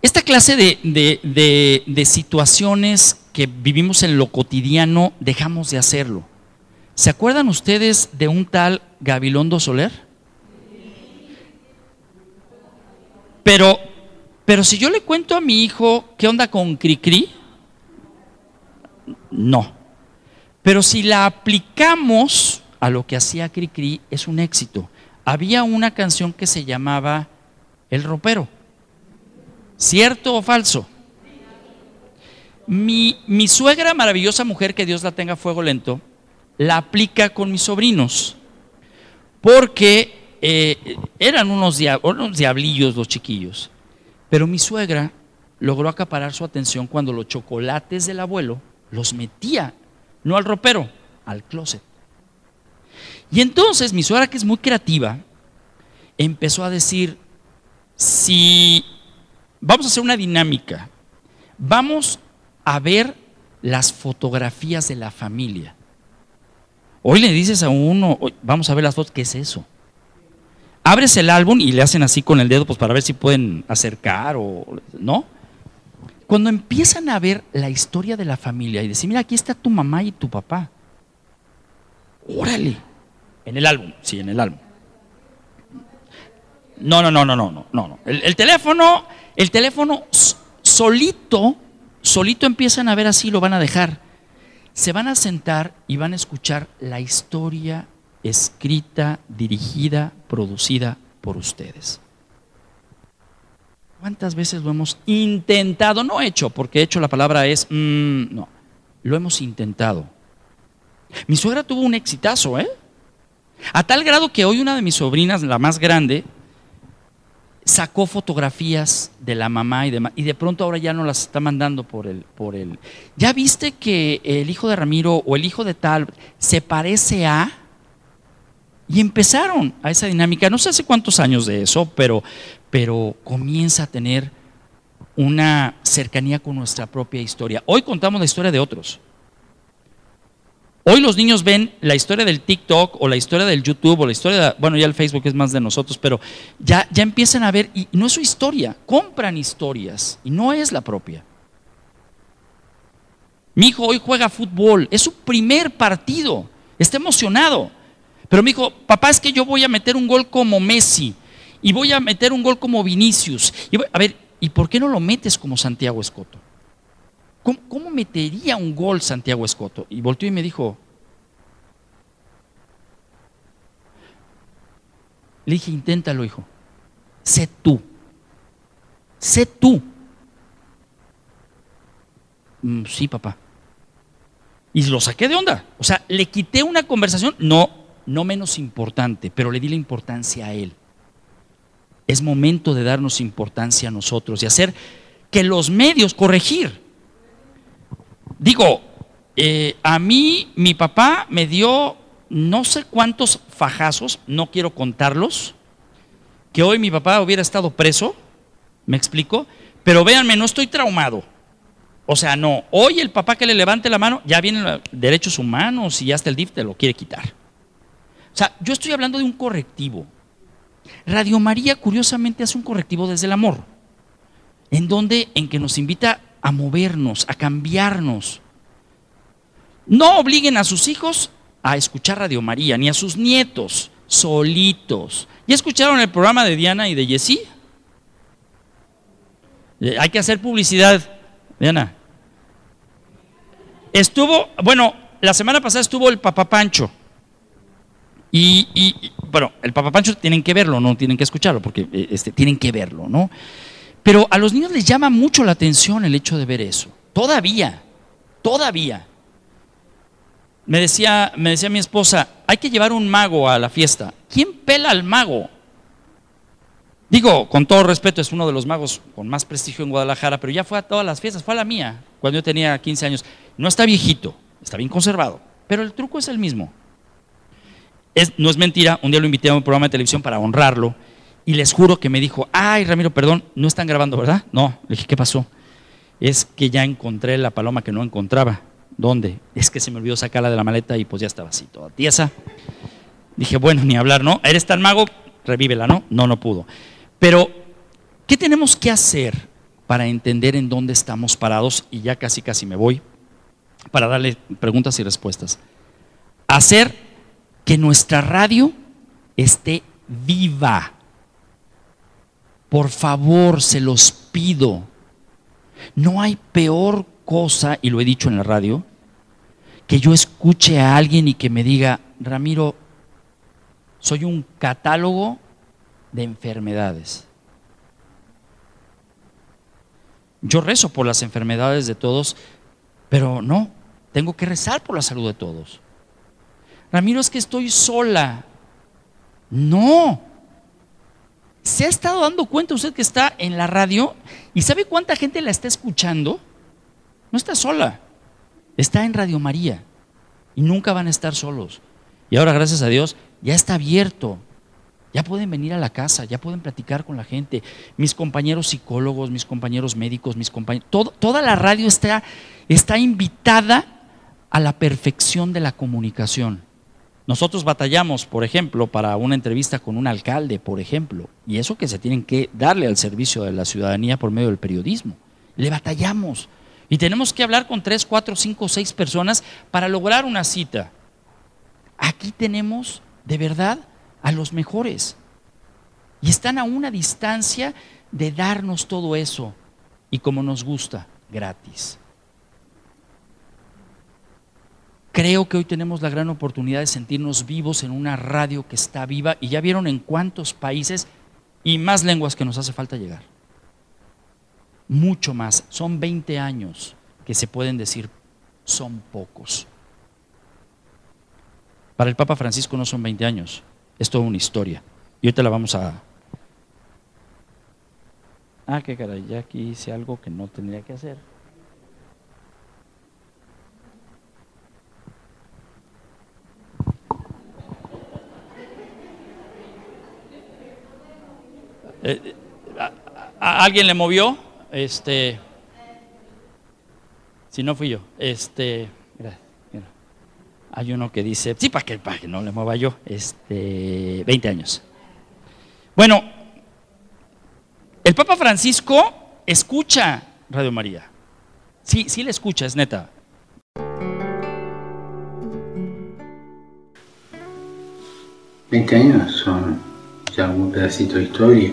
esta clase de, de situaciones que vivimos en lo cotidiano, dejamos de hacerlo. ¿Se acuerdan ustedes de un tal Gabilondo Soler? Pero, pero si yo le cuento a mi hijo qué onda con Cricri, no. Pero si la aplicamos a lo que hacía Cricri, es un éxito. Había una canción que se llamaba El ropero. ¿Cierto o falso? Mi, mi suegra, maravillosa mujer, que Dios la tenga fuego lento, la aplica con mis sobrinos, porque eh, eran unos, diablillos los chiquillos, pero mi suegra logró acaparar su atención cuando los chocolates del abuelo los metía, no al ropero, al closet. Y entonces mi suegra, que es muy creativa, empezó a decir, si vamos a hacer una dinámica, vamos a ver las fotografías de la familia. Hoy le dices a uno, vamos a ver las fotos, ¿qué es eso? Abres el álbum y le hacen así con el dedo pues para ver si pueden acercar o no. Cuando empiezan a ver la historia de la familia y decir, mira, aquí está tu mamá y tu papá. Órale. En el álbum, sí, en el álbum. No, no, no, no, no, no, no. El, el teléfono, el teléfono solito, solito empiezan a ver así, lo van a dejar. Se van a sentar y van a escuchar la historia escrita, dirigida, producida por ustedes. ¿Cuántas veces lo hemos intentado? No hecho, porque hecho la palabra es, mm, no, lo hemos intentado. Mi suegra tuvo un exitazo, ¿eh? A tal grado que hoy una de mis sobrinas, la más grande, sacó fotografías de la mamá y de, y de pronto ahora ya no las está mandando por el, por el. ¿Ya viste que el hijo de Ramiro o el hijo de tal se parece a? Y empezaron a esa dinámica, no sé hace cuántos años de eso, pero, pero comienza a tener una cercanía con nuestra propia historia. Hoy contamos la historia de otros. Hoy los niños ven la historia del TikTok o la historia del YouTube o la historia, de, bueno, ya el Facebook es más de nosotros, pero ya, ya empiezan a ver, y no es su historia, compran historias y no es la propia. Mi hijo hoy juega fútbol, es su primer partido, está emocionado. Pero me dijo, papá, es que yo voy a meter un gol como Messi y voy a meter un gol como Vinicius. Y a ver, ¿y por qué no lo metes como Santiago Escoto? ¿Cómo, metería un gol Santiago Escoto? Y volteó y me dijo, le dije, inténtalo, hijo. Sé tú. Sé tú. Mm, sí, papá. Y lo saqué de onda. O sea, le quité una conversación. No, no menos importante, pero le di la importancia a Él. Es momento de darnos importancia a nosotros y hacer que los medios corregir. Digo, eh, a mí mi papá me dio no sé cuántos fajazos, no quiero contarlos, que hoy mi papá hubiera estado preso, me explico, pero véanme, no estoy traumado. O sea, no, hoy el papá que le levante la mano, ya vienen derechos humanos y hasta el DIF te lo quiere quitar. O sea, yo estoy hablando de un correctivo. Radio María, curiosamente, hace un correctivo desde el amor, en donde, en que nos invita a movernos, a cambiarnos. No obliguen a sus hijos a escuchar Radio María, ni a sus nietos, solitos. ¿Ya escucharon el programa de Diana y de Jessie? Eh, hay que hacer publicidad, Diana. Estuvo, bueno, la semana pasada estuvo el Papá Pancho. Y, bueno, el Papa Pancho tienen que verlo, no tienen que escucharlo, porque eh, este, tienen que verlo, ¿no? Pero a los niños les llama mucho la atención el hecho de ver eso. Todavía, todavía. Me decía, me decía mi esposa, hay que llevar un mago a la fiesta. ¿Quién pela al mago? Digo, con todo respeto, es uno de los magos con más prestigio en Guadalajara, pero ya fue a todas las fiestas, fue a la mía, cuando yo tenía 15 años. No está viejito, está bien conservado, pero el truco es el mismo no es mentira, un día lo invité a un programa de televisión para honrarlo y les juro que me dijo, ay Ramiro, perdón, no están grabando, ¿verdad? No, le dije, ¿qué pasó? Es que ya encontré la paloma que no encontraba. ¿Dónde? Es que se me olvidó sacarla de la maleta y pues ya estaba así, toda tiesa. Dije, bueno, ni hablar, ¿no? ¿Eres tan mago? Revívela, ¿no? No, no pudo. Pero, ¿qué tenemos que hacer para entender en dónde estamos parados? Y ya casi, casi me voy para darle preguntas y respuestas. Hacer que nuestra radio esté viva. Por favor, se los pido. No hay peor cosa, y lo he dicho en la radio, que yo escuche a alguien y que me diga, Ramiro, soy un catálogo de enfermedades. Yo rezo por las enfermedades de todos, pero no, tengo que rezar por la salud de todos. Ramiro, es que estoy sola. No. ¿Se ha estado dando cuenta usted que está en la radio y sabe cuánta gente la está escuchando? No está sola. Está en Radio María y nunca van a estar solos. Y ahora, gracias a Dios, ya está abierto Ya pueden venir a la casa, ya pueden platicar con la gente. Mis compañeros psicólogos, mis compañeros médicos, mis compañeros... toda la radio está, está invitada a la perfección de la comunicación. Nosotros batallamos, por ejemplo, para una entrevista con un alcalde, por ejemplo, y eso que se tienen que darle al servicio de la ciudadanía por medio del periodismo. Le batallamos. Y tenemos que hablar con tres, cuatro, cinco, seis personas para lograr una cita. Aquí tenemos, de verdad, a los mejores. Y están a una distancia de darnos todo eso. Y como nos gusta, gratis. Creo que hoy tenemos la gran oportunidad de sentirnos vivos en una radio que está viva y ya vieron en cuántos países y más lenguas que nos hace falta llegar. Mucho más. Son 20 años que se pueden decir son pocos. Para el Papa Francisco no son 20 años, es toda una historia. Y te la vamos a... Ah, qué caray, ya aquí hice algo que no tendría que hacer. Eh, ¿a, ¿Alguien le movió? Este, si no fui yo, este, mira, mira. hay uno que dice, sí, para que, para que no le mueva yo, este, 20 años. Bueno, el Papa Francisco escucha Radio María. Sí, sí le escucha, es neta. ¿20 años son ya algún pedacito de historia?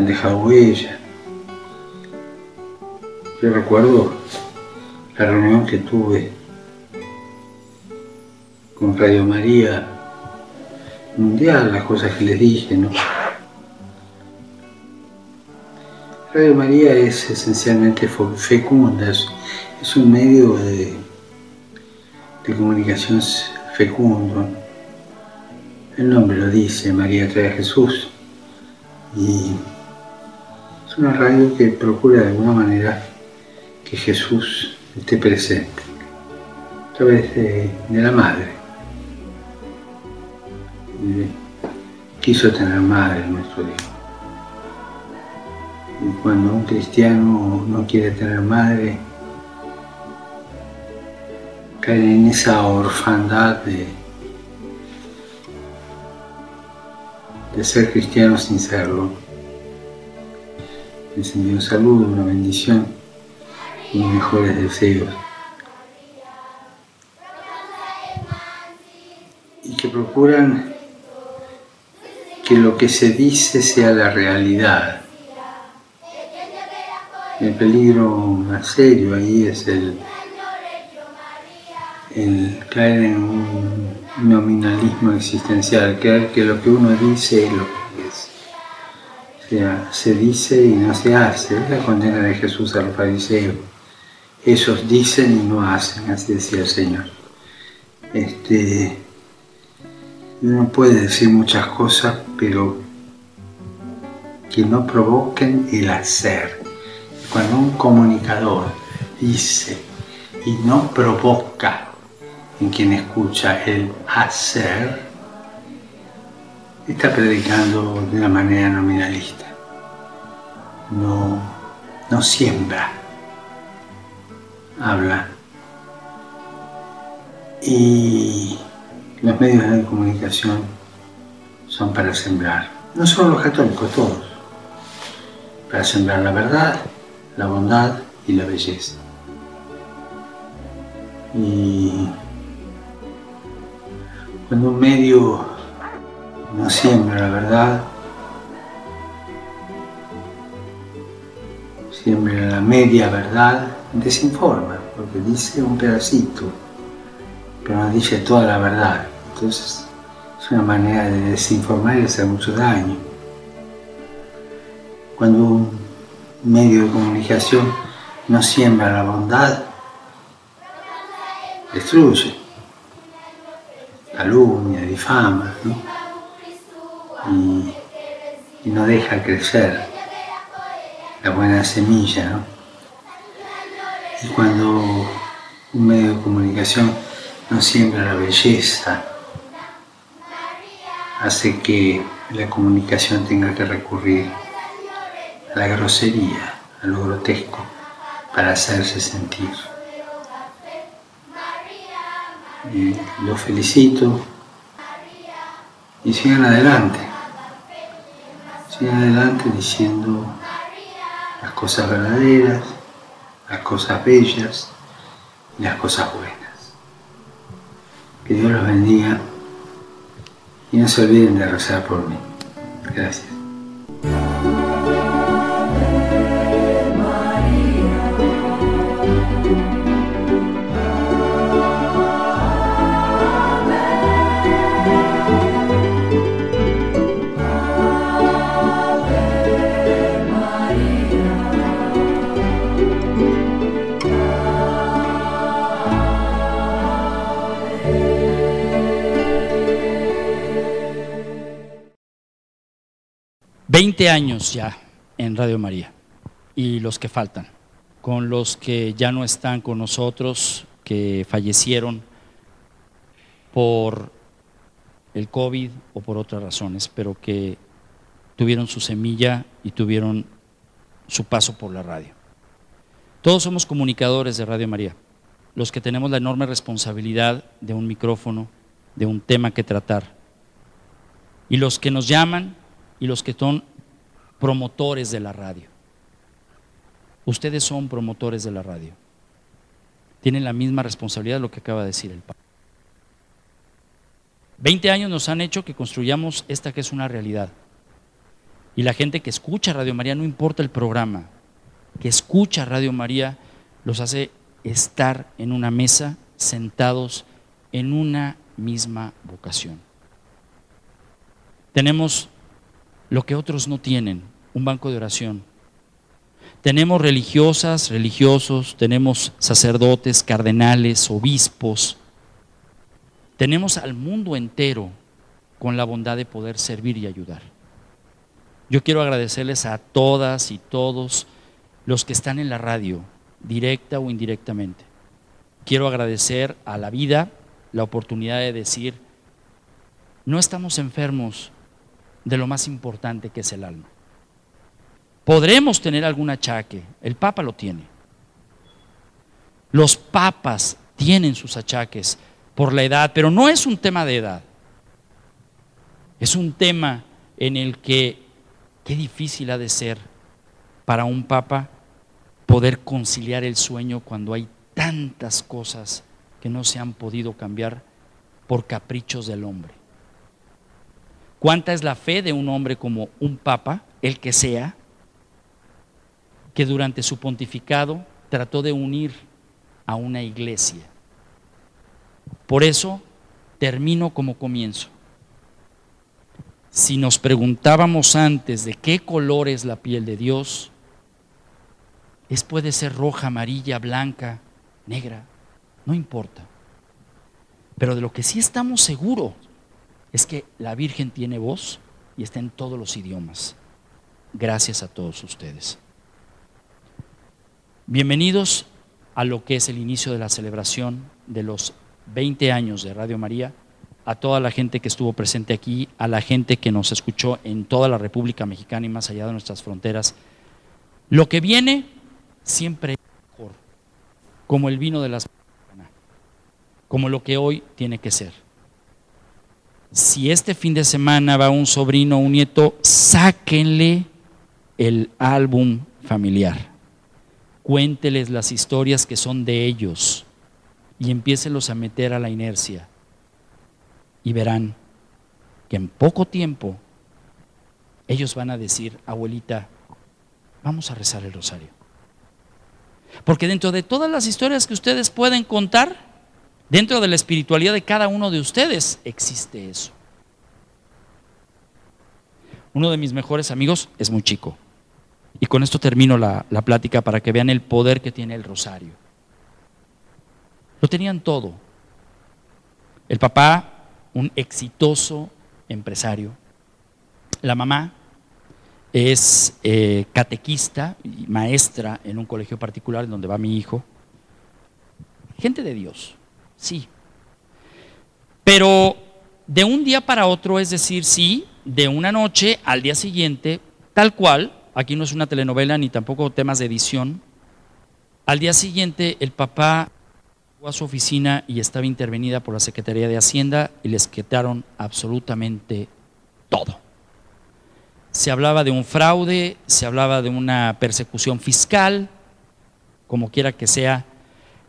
Han dejado huella. Yo recuerdo la reunión que tuve con Radio María Mundial, las cosas que les dije, ¿no? Radio María es esencialmente fecunda, es, un medio de, de comunicación fecundo. El nombre lo dice, María trae a Jesús. Y una radio que procura de alguna manera que Jesús esté presente a través de, la madre. quiso tener madre nuestro Dios. Y cuando un cristiano no quiere tener madre, cae en esa orfandad de ser cristiano sin serlo les envío un saludo, una bendición y mejores deseos. Y que procuran que lo que se dice sea la realidad. El peligro más serio ahí es el, el caer en un nominalismo existencial, creer que lo que uno dice es lo que se dice y no se hace. Es la condena de Jesús a los fariseos. Ellos dicen y no hacen, así decía el Señor. Este, uno puede decir muchas cosas, pero que no provoquen el hacer. Cuando un comunicador dice y no provoca en quien escucha el hacer, está predicando de una manera nominalista. No, no siembra, habla. Y los medios de comunicación son para sembrar, no solo los católicos, todos, para sembrar la verdad, la bondad y la belleza. Y cuando un medio no siembra la verdad, siembra la media verdad, desinforma, porque dice un pedacito, pero no dice toda la verdad. Entonces es una manera de desinformar y hacer mucho daño. Cuando un medio de comunicación no siembra la bondad, destruye, calumnia, difama, ¿no? Y, no deja crecer la buena semilla. Y cuando un medio de comunicación no siembra la belleza, hace que la comunicación tenga que recurrir a la grosería, a lo grotesco, para hacerse sentir. Y lo felicito y sigan adelante. Sigan adelante diciendo las cosas verdaderas, las cosas bellas y las cosas buenas. Que Dios los bendiga y no se olviden de rezar por mí. Gracias. Veinte años ya en Radio María y los que faltan, con los que ya no están con nosotros, que fallecieron por el COVID o por otras razones, pero que tuvieron su semilla y tuvieron su paso por la radio. Todos somos comunicadores de Radio María, los que tenemos la enorme responsabilidad de un micrófono, de un tema que tratar. Y los que nos llaman y los que son promotores de la radio. Ustedes son promotores de la radio. Tienen la misma responsabilidad de lo que acaba de decir el Papa. Veinte años nos han hecho que construyamos esta que es una realidad. Y la gente que escucha Radio María, no importa el programa, que escucha Radio María, los hace estar en una mesa sentados en una misma vocación. Tenemos lo que otros no tienen, un banco de oración. Tenemos religiosas, religiosos, tenemos sacerdotes, cardenales, obispos. Tenemos al mundo entero con la bondad de poder servir y ayudar. Yo quiero agradecerles a todas y todos los que están en la radio, directa o indirectamente. Quiero agradecer a la vida la oportunidad de decir, no estamos enfermos de lo más importante que es el alma. Podremos tener algún achaque, el Papa lo tiene. Los papas tienen sus achaques por la edad, pero no es un tema de edad. Es un tema en el que qué difícil ha de ser para un papa poder conciliar el sueño cuando hay tantas cosas que no se han podido cambiar por caprichos del hombre. ¿Cuánta es la fe de un hombre como un papa, el que sea, que durante su pontificado trató de unir a una iglesia? Por eso termino como comienzo. Si nos preguntábamos antes de qué color es la piel de Dios, es puede ser roja, amarilla, blanca, negra, no importa. Pero de lo que sí estamos seguros es que la Virgen tiene voz y está en todos los idiomas. Gracias a todos ustedes. Bienvenidos a lo que es el inicio de la celebración de los 20 años de Radio María, a toda la gente que estuvo presente aquí, a la gente que nos escuchó en toda la República Mexicana y más allá de nuestras fronteras. Lo que viene siempre es mejor, como el vino de las como lo que hoy tiene que ser. Si este fin de semana va un sobrino o un nieto, sáquenle el álbum familiar. Cuénteles las historias que son de ellos y empiécenlos a meter a la inercia. Y verán que en poco tiempo ellos van a decir, abuelita, vamos a rezar el rosario. Porque dentro de todas las historias que ustedes pueden contar, dentro de la espiritualidad de cada uno de ustedes existe eso. Uno de mis mejores amigos es muy chico. Y con esto termino la, la plática para que vean el poder que tiene el rosario. Lo tenían todo. El papá, un exitoso empresario. La mamá, es eh, catequista y maestra en un colegio particular en donde va mi hijo. Gente de Dios, sí. Pero de un día para otro, es decir, sí, de una noche al día siguiente, tal cual, aquí no es una telenovela ni tampoco temas de edición, al día siguiente el papá fue a su oficina y estaba intervenida por la Secretaría de Hacienda y les quitaron absolutamente todo. Se hablaba de un fraude, se hablaba de una persecución fiscal, como quiera que sea.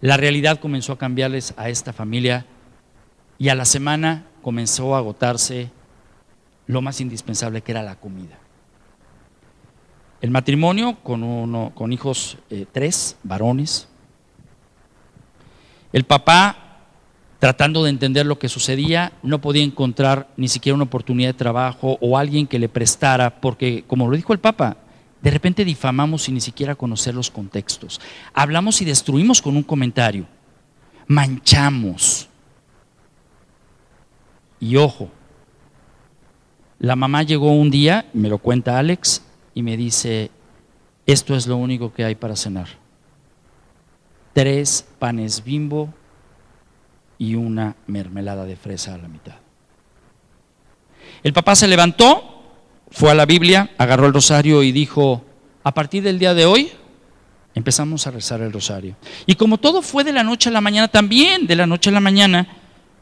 La realidad comenzó a cambiarles a esta familia y a la semana comenzó a agotarse lo más indispensable que era la comida. El matrimonio con, uno, con hijos eh, tres, varones. El papá, tratando de entender lo que sucedía, no podía encontrar ni siquiera una oportunidad de trabajo o alguien que le prestara, porque, como lo dijo el Papa, de repente difamamos sin ni siquiera conocer los contextos. Hablamos y destruimos con un comentario. Manchamos. Y ojo, la mamá llegó un día, me lo cuenta Alex, y me dice, esto es lo único que hay para cenar. Tres panes bimbo y una mermelada de fresa a la mitad. El papá se levantó, fue a la Biblia, agarró el rosario y dijo, a partir del día de hoy empezamos a rezar el rosario. Y como todo fue de la noche a la mañana, también de la noche a la mañana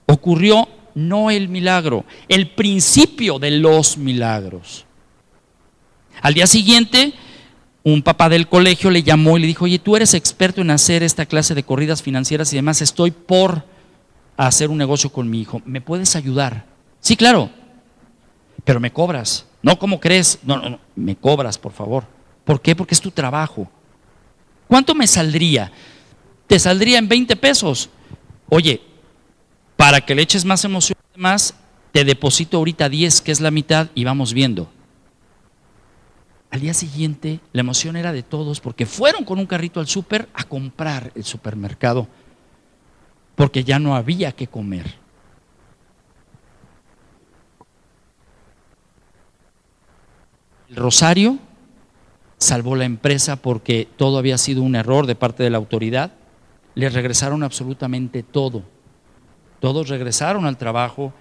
ocurrió no el milagro, el principio de los milagros. Al día siguiente, un papá del colegio le llamó y le dijo, oye, tú eres experto en hacer esta clase de corridas financieras y demás, estoy por hacer un negocio con mi hijo, ¿me puedes ayudar? Sí, claro, pero me cobras. No, ¿cómo crees? No, no, no, me cobras, por favor. ¿Por qué? Porque es tu trabajo. ¿Cuánto me saldría? Te saldría en 20 pesos. Oye, para que le eches más emoción, más, te deposito ahorita 10, que es la mitad, y vamos viendo. Al día siguiente, la emoción era de todos porque fueron con un carrito al súper a comprar el supermercado, porque ya no había que comer. El rosario salvó la empresa porque todo había sido un error de parte de la autoridad. Les regresaron absolutamente todo. Todos regresaron al trabajo,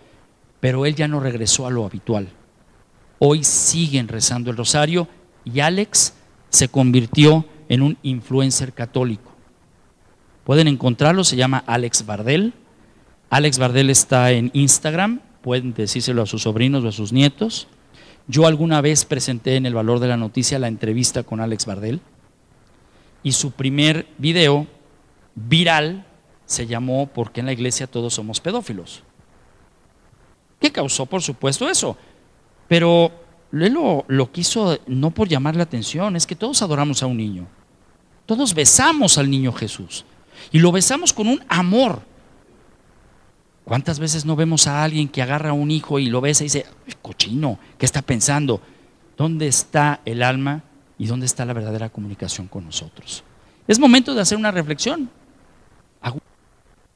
pero él ya no regresó a lo habitual. Hoy siguen rezando el rosario y Alex se convirtió en un influencer católico. Pueden encontrarlo, se llama Alex Bardel. Alex Bardel está en Instagram, pueden decírselo a sus sobrinos o a sus nietos. Yo alguna vez presenté en El Valor de la Noticia la entrevista con Alex Bardel y su primer video viral se llamó ¿Por qué en la iglesia todos somos pedófilos? ¿Qué causó, por supuesto, eso? Pero él lo, lo quiso no por llamar la atención, es que todos adoramos a un niño. Todos besamos al niño Jesús. Y lo besamos con un amor. ¿Cuántas veces no vemos a alguien que agarra a un hijo y lo besa y dice, cochino, ¿qué está pensando? ¿Dónde está el alma y dónde está la verdadera comunicación con nosotros? Es momento de hacer una reflexión.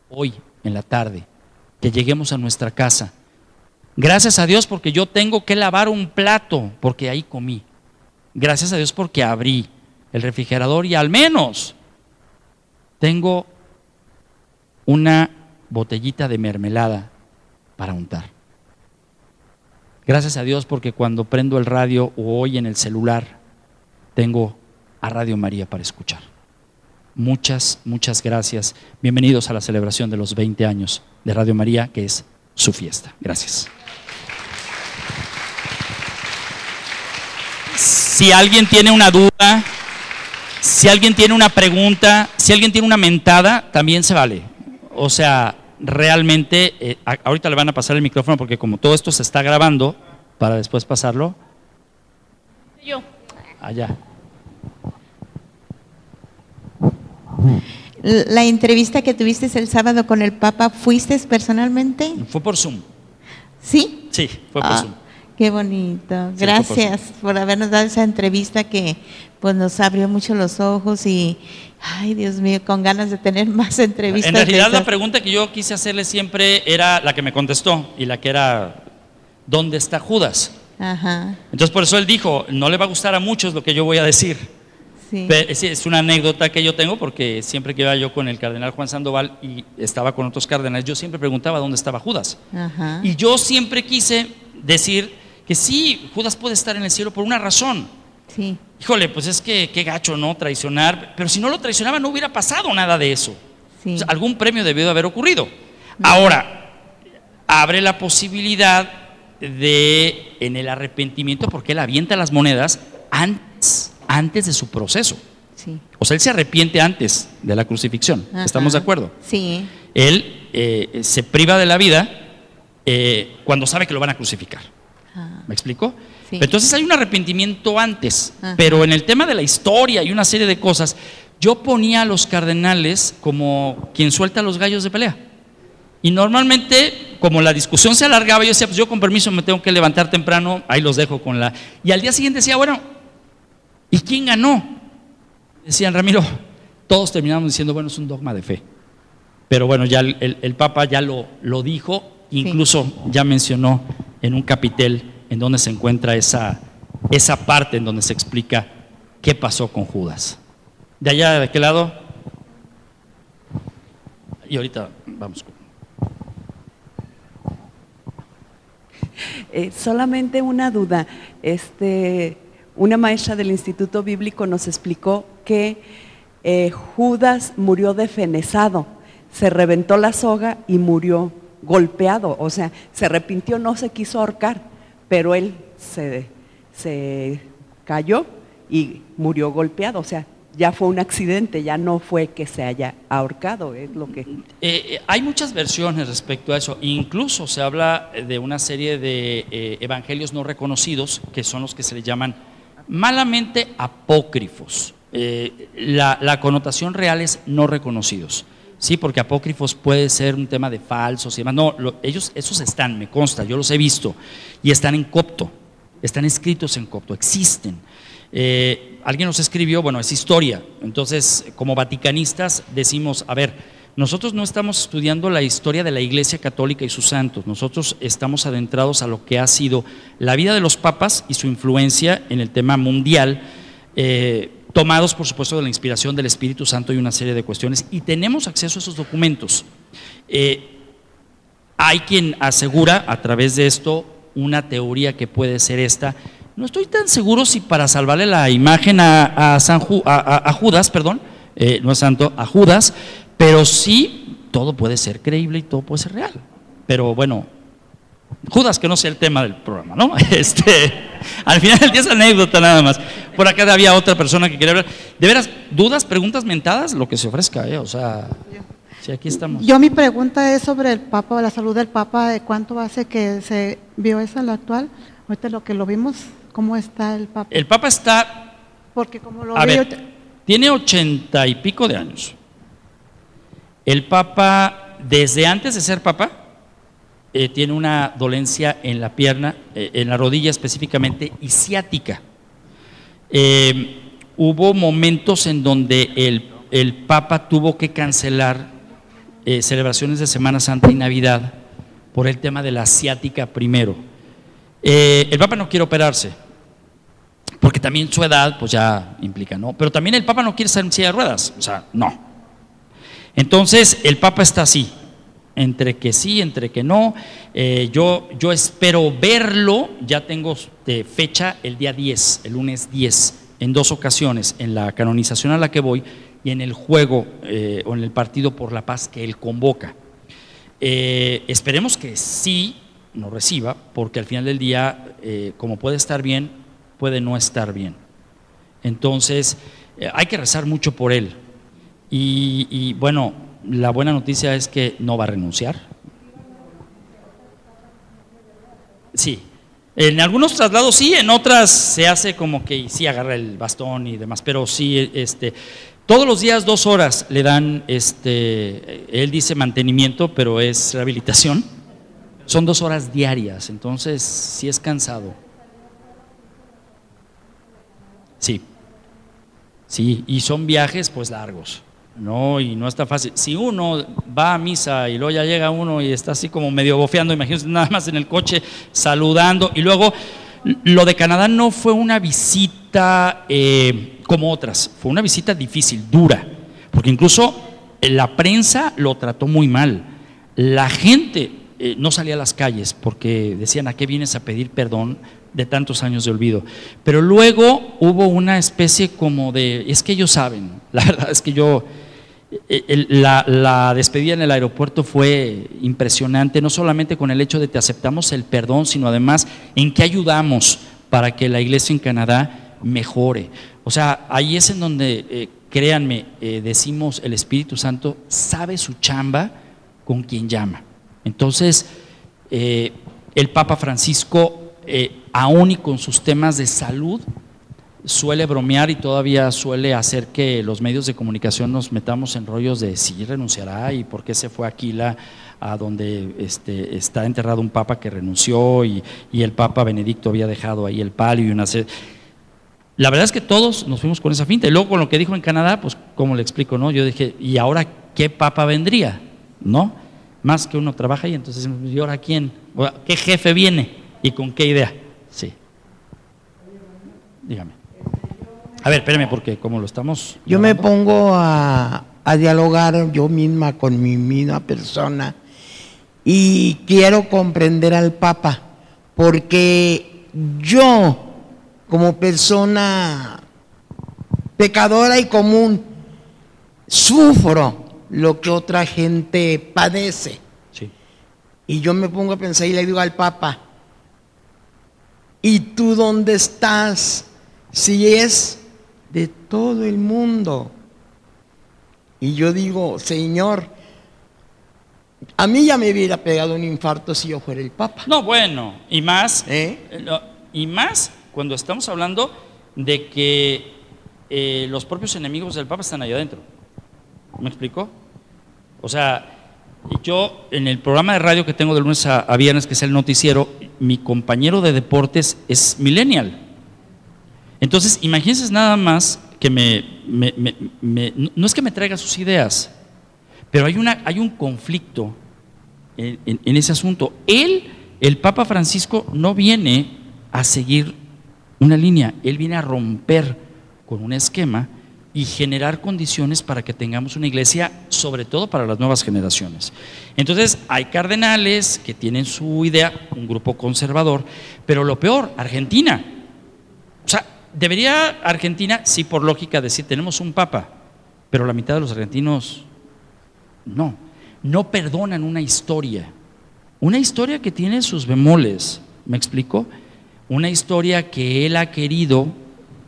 Hoy, en la tarde, que lleguemos a nuestra casa Gracias a Dios porque yo tengo que lavar un plato, porque ahí comí. Gracias a Dios porque abrí el refrigerador y al menos tengo una botellita de mermelada para untar. Gracias a Dios porque cuando prendo el radio o hoy en el celular, tengo a Radio María para escuchar. Muchas, muchas gracias. Bienvenidos a la celebración de los 20 años de Radio María, que es su fiesta. Gracias. Si alguien tiene una duda, si alguien tiene una pregunta, si alguien tiene una mentada, también se vale. O sea, realmente, eh, ahorita le van a pasar el micrófono porque como todo esto se está grabando, para después pasarlo. Yo. Allá. La entrevista que tuviste el sábado con el Papa, ¿fuiste personalmente? Fue por Zoom. ¿Sí? Sí, fue por Ah, Zoom. Qué bonito. Gracias por habernos dado esa entrevista que pues nos abrió mucho los ojos y, ay Dios mío, con ganas de tener más entrevistas. En realidad la pregunta que yo quise hacerle siempre era la que me contestó y la que era, ¿dónde está Judas? Ajá, Entonces por eso él dijo, no le va a gustar a muchos lo que yo voy a decir, sí, es una anécdota que yo tengo porque siempre que iba yo con el cardenal Juan Sandoval y estaba con otros cardenales, yo siempre preguntaba dónde estaba Judas. Ajá. Y yo siempre quise decir que sí, Judas puede estar en el cielo por una razón. Sí. Híjole, pues es que qué gacho, ¿no? Traicionar. Pero si no lo traicionaba, no hubiera pasado nada de eso. Sí. O sea, algún premio debió de haber ocurrido. Ahora, abre la posibilidad de, en el arrepentimiento, porque él avienta las monedas antes, antes de su proceso. Sí. O sea, él se arrepiente antes de la crucifixión. Ajá. ¿Estamos de acuerdo? Sí. Él eh, se priva de la vida eh, cuando sabe que lo van a crucificar. ¿Me explico? Sí. Entonces hay un arrepentimiento antes, Ajá. pero en el tema de la historia y una serie de cosas, yo ponía a los cardenales como quien suelta los gallos de pelea. Y normalmente, como la discusión se alargaba, yo decía, pues yo con permiso me tengo que levantar temprano, ahí los dejo con la... Y al día siguiente decía, bueno, ¿y quién ganó? Decían, Ramiro, todos terminamos diciendo, bueno, es un dogma de fe. Pero bueno, ya el, el- el Papa ya lo, lo dijo, incluso ya mencionó en un capitel en donde se encuentra esa, esa parte en donde se explica qué pasó con Judas. ¿De allá de qué lado? Y ahorita vamos. Eh, solamente una duda. Este, una maestra del Instituto Bíblico nos explicó que eh, Judas murió defenesado, se reventó la soga y murió golpeado. O sea, se arrepintió, no se quiso ahorcar, pero él se, se cayó y murió golpeado. O sea, ya fue un accidente, ya no fue que se haya ahorcado, es lo que... Eh, eh, hay muchas versiones respecto a eso. Incluso se habla de una serie de eh, evangelios no reconocidos, que son los que se le llaman malamente apócrifos. La connotación real es no reconocidos. Sí, porque apócrifos puede ser un tema de falsos y demás. No, lo- ellos, esos están, me consta, yo los he visto, y están en copto, están escritos en copto, existen. Eh, alguien nos escribió, bueno, es historia. Entonces, como vaticanistas decimos, a ver, nosotros no estamos estudiando la historia de la Iglesia Católica y sus santos, nosotros estamos adentrados a lo que ha sido la vida de los papas y su influencia en el tema mundial, eh, tomados por supuesto de la inspiración del Espíritu Santo y una serie de cuestiones, y tenemos acceso a esos documentos. Eh, hay quien asegura a través de esto una teoría que puede ser esta. No estoy tan seguro si para salvarle la imagen a, San a- a Judas, perdón, eh, no es santo, a Judas, pero sí todo puede ser creíble y todo puede ser real. Pero bueno, Judas, que no sea el tema del programa, ¿no? Este, al final del día es anécdota nada más. Por acá había otra persona que quería hablar. De veras, dudas, preguntas mentadas, lo que se ofrezca, ¿eh? O sea, si aquí estamos. Yo mi pregunta es sobre el Papa, la salud del Papa, ¿de cuánto hace que se vio eso en la actual? Ahorita lo que lo vimos, ¿cómo está el Papa? El Papa está Porque como lo A vi, ver, ahorita- tiene ochenta y pico de años. El Papa, desde antes de ser Papa, eh, tiene una dolencia en la pierna, eh, en la rodilla específicamente, y ciática. Eh, hubo momentos en donde el, el Papa tuvo que cancelar celebraciones de Semana Santa y Navidad por el tema de la ciática primero. El Papa no quiere operarse, porque también su edad pues ya implica, ¿no? Pero también el Papa no quiere estar en silla de ruedas, o sea, no. Entonces el Papa está así, entre que sí, entre que no. Eh, yo, yo espero verlo, ya tengo de fecha el día 10, el lunes 10, en dos ocasiones, en la canonización a la que voy y en el juego eh, o en el partido por la paz que él convoca. Eh, esperemos que sí nos reciba, porque al final del día, como puede estar bien, puede no estar bien. Entonces, hay que rezar mucho por él. Y, bueno, la buena noticia es que no va a renunciar. Sí. En algunos traslados sí, en otras se hace como que sí agarra el bastón y demás, pero sí, este, todos los días dos horas le dan, este, él dice mantenimiento, pero es rehabilitación. Son dos horas diarias, entonces sí es cansado. Sí, sí, y son viajes pues largos, ¿no? Y no está fácil. Si uno va a misa y luego ya llega uno y está así como medio bofeando, imagínense nada más en el coche saludando, y luego lo de Canadá no fue una visita eh, como otras, fue una visita difícil, dura, porque incluso la prensa lo trató muy mal. La gente eh, no salía a las calles porque decían, ¿a qué vienes a pedir perdón de tantos años de olvido? Pero luego hubo una especie como de, es que ellos saben, la verdad es que yo eh, la, despedida en el aeropuerto fue impresionante, no solamente con el hecho de que aceptamos el perdón, sino además en qué ayudamos para que la iglesia en Canadá mejore. O sea, ahí es en donde, eh, créanme, eh, decimos el Espíritu Santo sabe su chamba con quien llama. Entonces, el Papa Francisco, aún y con sus temas de salud, suele bromear y todavía suele hacer que los medios de comunicación nos metamos en rollos de si renunciará y por qué se fue a Aquila, a donde este, está enterrado un papa que renunció y, el papa Benedicto había dejado ahí el palio y una sed. La verdad es que todos nos fuimos con esa finta. Y luego con lo que dijo en Canadá, pues, ¿cómo le explico? no? Yo dije, ¿y ahora qué papa vendría? ¿No? Más que uno trabaja y entonces, ¿y ahora quién? ¿Qué jefe viene? ¿Y con qué idea? Sí. Dígame. A ver, espérame, porque como lo estamos. Yo me pongo a, dialogar yo misma con mi misma persona y quiero comprender al Papa, porque yo, como persona pecadora y común, sufro lo que otra gente padece. Sí. Y yo me pongo a pensar y le digo al Papa, ¿y tú dónde estás? Si es de todo el mundo. Y yo digo, Señor, a mí ya me hubiera pegado un infarto si yo fuera el Papa. No, bueno, y más, ¿Eh? y más cuando estamos hablando de que eh, los propios enemigos del Papa están allá adentro. ¿Me explicó? O sea, yo en el programa de radio que tengo de lunes a, a viernes, que es el noticiero, mi compañero de deportes es millennial. Entonces, imagínense nada más que me, no es que me traiga sus ideas, pero hay, una, hay un conflicto en, en, ese asunto. Él, el Papa Francisco, no viene a seguir una línea, él viene a romper con un esquema y generar condiciones para que tengamos una iglesia, sobre todo para las nuevas generaciones. Entonces, hay cardenales que tienen su idea, un grupo conservador, pero lo peor, Argentina. O sea, Debería Argentina, sí, por lógica, decir, tenemos un papa, pero la mitad de los argentinos no, no perdonan una historia. Una historia que tiene sus bemoles, ¿me explico? Una historia que él ha querido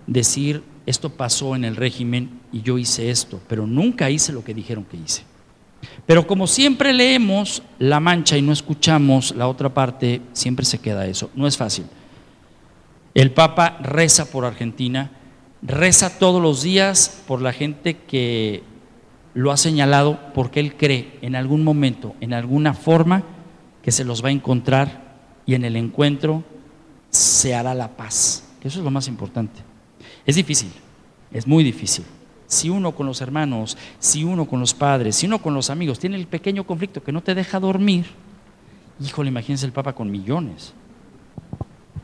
decir, esto pasó en el régimen y yo hice esto, pero nunca hice lo que dijeron que hice. Pero como siempre leemos la mancha y no escuchamos la otra parte, siempre se queda eso. No es fácil. El Papa reza por Argentina, reza todos los días por la gente que lo ha señalado porque él cree en algún momento, en alguna forma, que se los va a encontrar y en el encuentro se hará la paz. Eso es lo más importante. Es difícil, es muy difícil. Si uno con los hermanos, si uno con los padres, si uno con los amigos tiene el pequeño conflicto que no te deja dormir, híjole, imagínense el Papa con millones.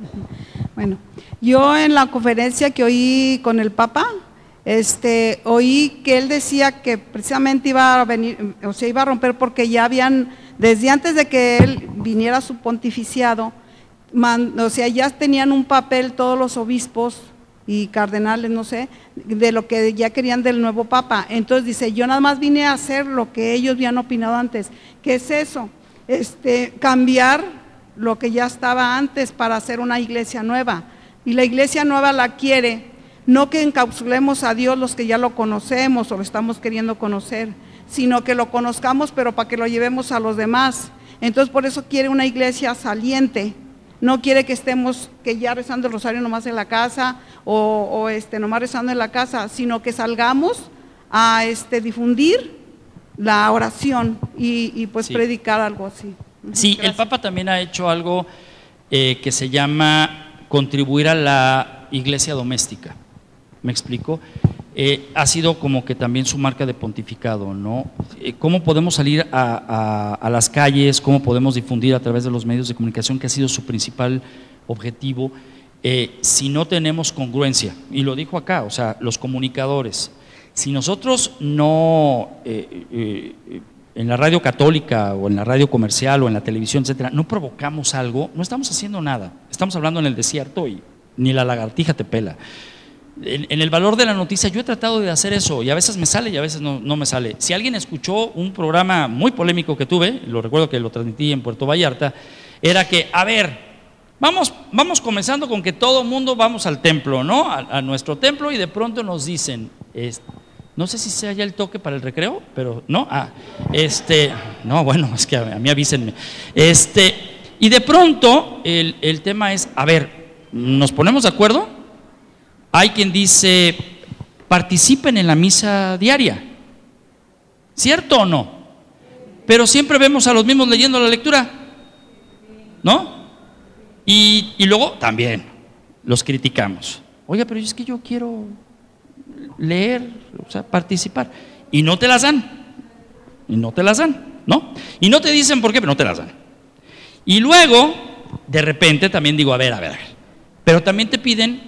Bueno, yo en la conferencia que oí con el Papa, este, oí que él decía que precisamente iba a venir, o sea, iba a romper porque ya habían, desde antes de que él viniera a su pontificiado, o sea, ya tenían un papel todos los obispos y cardenales, no sé, de lo que ya querían del nuevo Papa. Entonces dice, yo nada más vine a hacer lo que ellos habían opinado antes. ¿Qué es eso? Este, cambiar lo que ya estaba antes para hacer una iglesia nueva. Y la iglesia nueva la quiere, no que encapsulemos a Dios los que ya lo conocemos o lo estamos queriendo conocer, sino que lo conozcamos, pero para que lo llevemos a los demás. Entonces por eso quiere una iglesia saliente. No quiere que estemos, que ya rezando el rosario nomás en la casa o, este, nomás rezando en la casa, sino que salgamos a este, difundir la oración y, pues predicar algo así. Sí, el Papa también ha hecho algo eh, que se llama contribuir a la iglesia doméstica. ¿Me explico? Eh, ha sido como que también su marca de pontificado, ¿no? Eh, ¿Cómo podemos salir a, a, las calles? ¿Cómo podemos difundir a través de los medios de comunicación, que ha sido su principal objetivo? si no tenemos congruencia. Y lo dijo acá, o sea, los comunicadores. Si nosotros no, en la radio católica o en la radio comercial o en la televisión, etcétera, no provocamos algo, no estamos haciendo nada. Estamos hablando en el desierto y ni la lagartija te pela. En, el valor de la noticia, yo he tratado de hacer eso y a veces me sale y a veces no, me sale. Si alguien escuchó un programa muy polémico que tuve, lo recuerdo que lo transmití en Puerto Vallarta, era que, a ver, Vamos, vamos comenzando con que todo mundo vamos al templo, ¿no? A, nuestro templo y de pronto nos dicen, no sé si sea ya el toque para el recreo, pero no, ah, este, no, bueno, es que a, mí avísenme. Este, y de pronto el, tema es, a ver, ¿nos ponemos de acuerdo? Hay quien dice, participen en la misa diaria, ¿cierto o no? Pero siempre vemos a los mismos leyendo la lectura, ¿no? Y luego también los criticamos. Oiga, pero es que yo quiero leer, o sea, participar. Y no te las dan. Y no te las dan, ¿no? Y no te dicen por qué, pero no te las dan. Y luego, de repente, también digo, a ver, a ver, a ver. Pero también te piden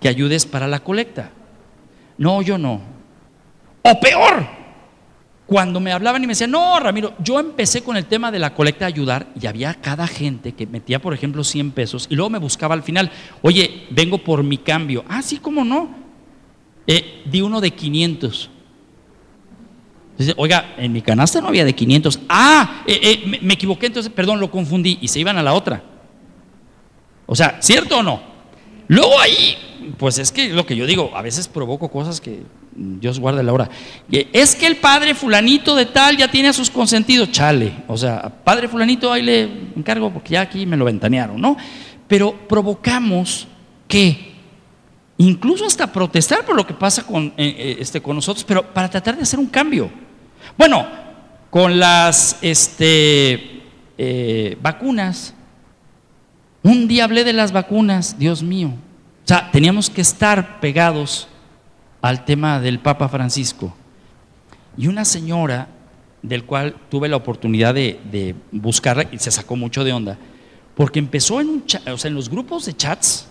que ayudes para la colecta. No, yo no. O peor, cuando me hablaban y me decían, no, Ramiro, yo empecé con el tema de la colecta ayudar y había cada gente que metía, por ejemplo, 100 pesos y luego me buscaba al final, oye, vengo por mi cambio. Ah, sí, ¿cómo no? Eh, di uno de 500. Dice, oiga, en mi canasta no había de 500. Ah, eh, eh, me, equivoqué, entonces, perdón, lo confundí y se iban a la otra. O sea, ¿cierto o no? Luego ahí, pues es que lo que yo digo, a veces provoco cosas que Dios guarde la hora. Es que el padre fulanito de tal ya tiene a sus consentidos, chale. O sea, padre fulanito ahí le encargo porque ya aquí me lo ventanearon, ¿no? Pero provocamos que incluso hasta protestar por lo que pasa con, eh, eh, este, con nosotros, pero para tratar de hacer un cambio. Bueno, con las este, eh, vacunas, un día hablé de las vacunas, Dios mío. O sea, teníamos que estar pegados al tema del Papa Francisco. Y una señora, del cual tuve la oportunidad de, de buscarla y se sacó mucho de onda, porque empezó en, un cha- o sea, en los grupos de chats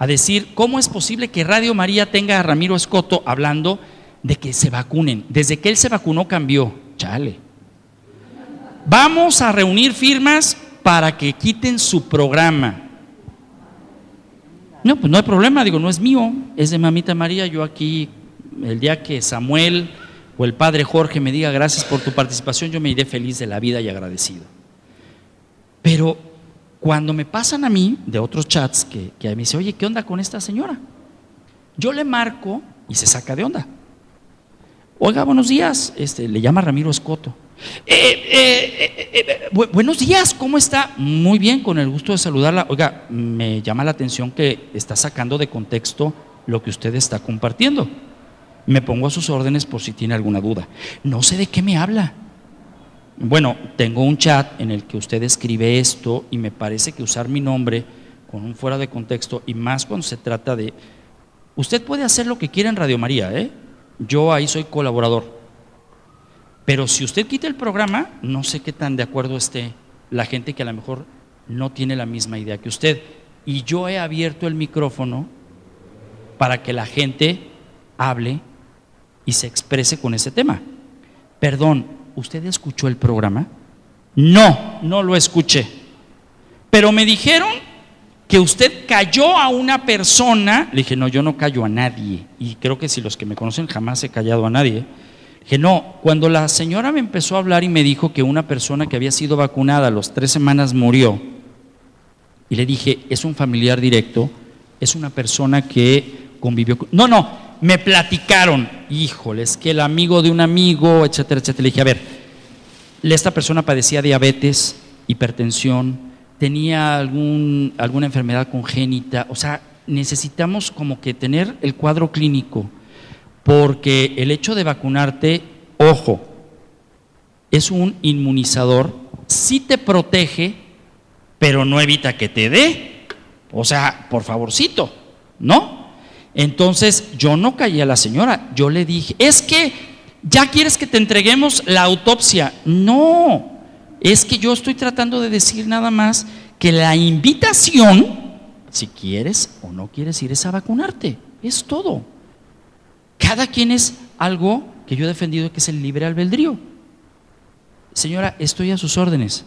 a decir cómo es posible que Radio María tenga a Ramiro Escoto hablando de que se vacunen. Desde que él se vacunó cambió. Chale. Vamos a reunir firmas para que quiten su programa. No, pues no hay problema, digo, no es mío, es de mamita María. Yo aquí, el día que Samuel o el padre Jorge me diga gracias por tu participación, yo me iré feliz de la vida y agradecido. Pero cuando me pasan a mí de otros chats que, que me dice, oye, ¿qué onda con esta señora? Yo le marco y se saca de onda. Oiga, buenos días, este, le llama Ramiro Escoto. "Eh, eh, eh, bu- buenos días, ¿cómo está? Muy bien, con el gusto de saludarla. Oiga, me llama la atención que está sacando de contexto lo que usted está compartiendo. Me pongo a sus órdenes por si tiene alguna duda. No sé de qué me habla. Bueno, tengo un chat en el que usted escribe esto y me parece que usar mi nombre con un fuera de contexto y más cuando se trata de... Usted puede hacer lo que quiera en Radio María, ¿eh? Yo ahí soy colaborador. Pero si usted quita el programa, no sé qué tan de acuerdo esté la gente que a lo mejor no tiene la misma idea que usted. Y yo he abierto el micrófono para que la gente hable y se exprese con ese tema. Perdón, ¿usted escuchó el programa? No, no lo escuché. Pero me dijeron que usted cayó a una persona. Le dije, no, yo no callo a nadie. Y creo que si los que me conocen jamás he callado a nadie. Dije, no, cuando la señora me empezó a hablar y me dijo que una persona que había sido vacunada a las tres semanas murió, y le dije, es un familiar directo, es una persona que convivió con... No, no, me platicaron, híjole, es que el amigo de un amigo, etcétera, etcétera. Le dije, a ver, esta persona padecía diabetes, hipertensión, tenía algún, alguna enfermedad congénita, o sea, necesitamos como que tener el cuadro clínico, porque el hecho de vacunarte, ojo, es un inmunizador, sí te protege, pero no evita que te dé. O sea, por favorcito, ¿no? Entonces yo no callé a la señora, yo le dije, es que ya quieres que te entreguemos la autopsia. No, es que yo estoy tratando de decir nada más que la invitación, si quieres o no quieres ir es a vacunarte. Es todo. Cada quien es algo que yo he defendido que es el libre albedrío. Señora, estoy a sus órdenes.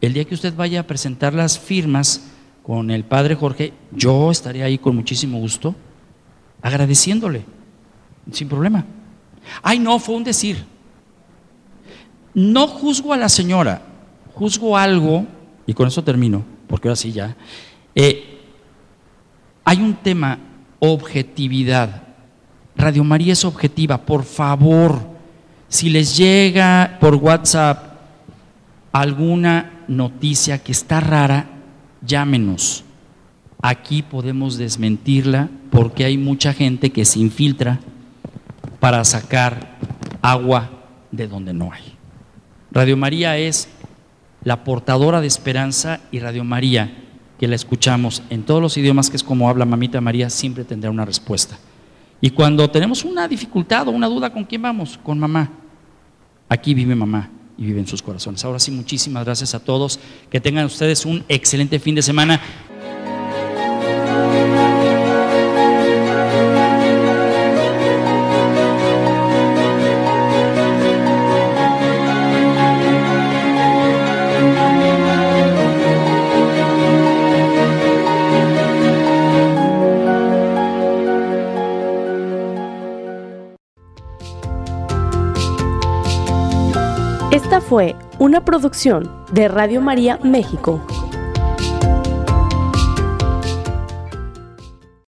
El día que usted vaya a presentar las firmas con el padre Jorge, yo estaré ahí con muchísimo gusto, agradeciéndole, sin problema. Ay, no, fue un decir. No juzgo a la señora, juzgo algo, y con eso termino, porque ahora sí ya. Eh, hay un tema, objetividad. Radio María es objetiva, por favor. Si les llega por WhatsApp alguna noticia que está rara, llámenos. Aquí podemos desmentirla porque hay mucha gente que se infiltra para sacar agua de donde no hay. Radio María es la portadora de esperanza y Radio María, que la escuchamos en todos los idiomas, que es como habla Mamita María, siempre tendrá una respuesta. Y cuando tenemos una dificultad o una duda, ¿con quién vamos? Con mamá. Aquí vive mamá y vive en sus corazones. Ahora sí, muchísimas gracias a todos. Que tengan ustedes un excelente fin de semana. Fue una producción de Radio María México.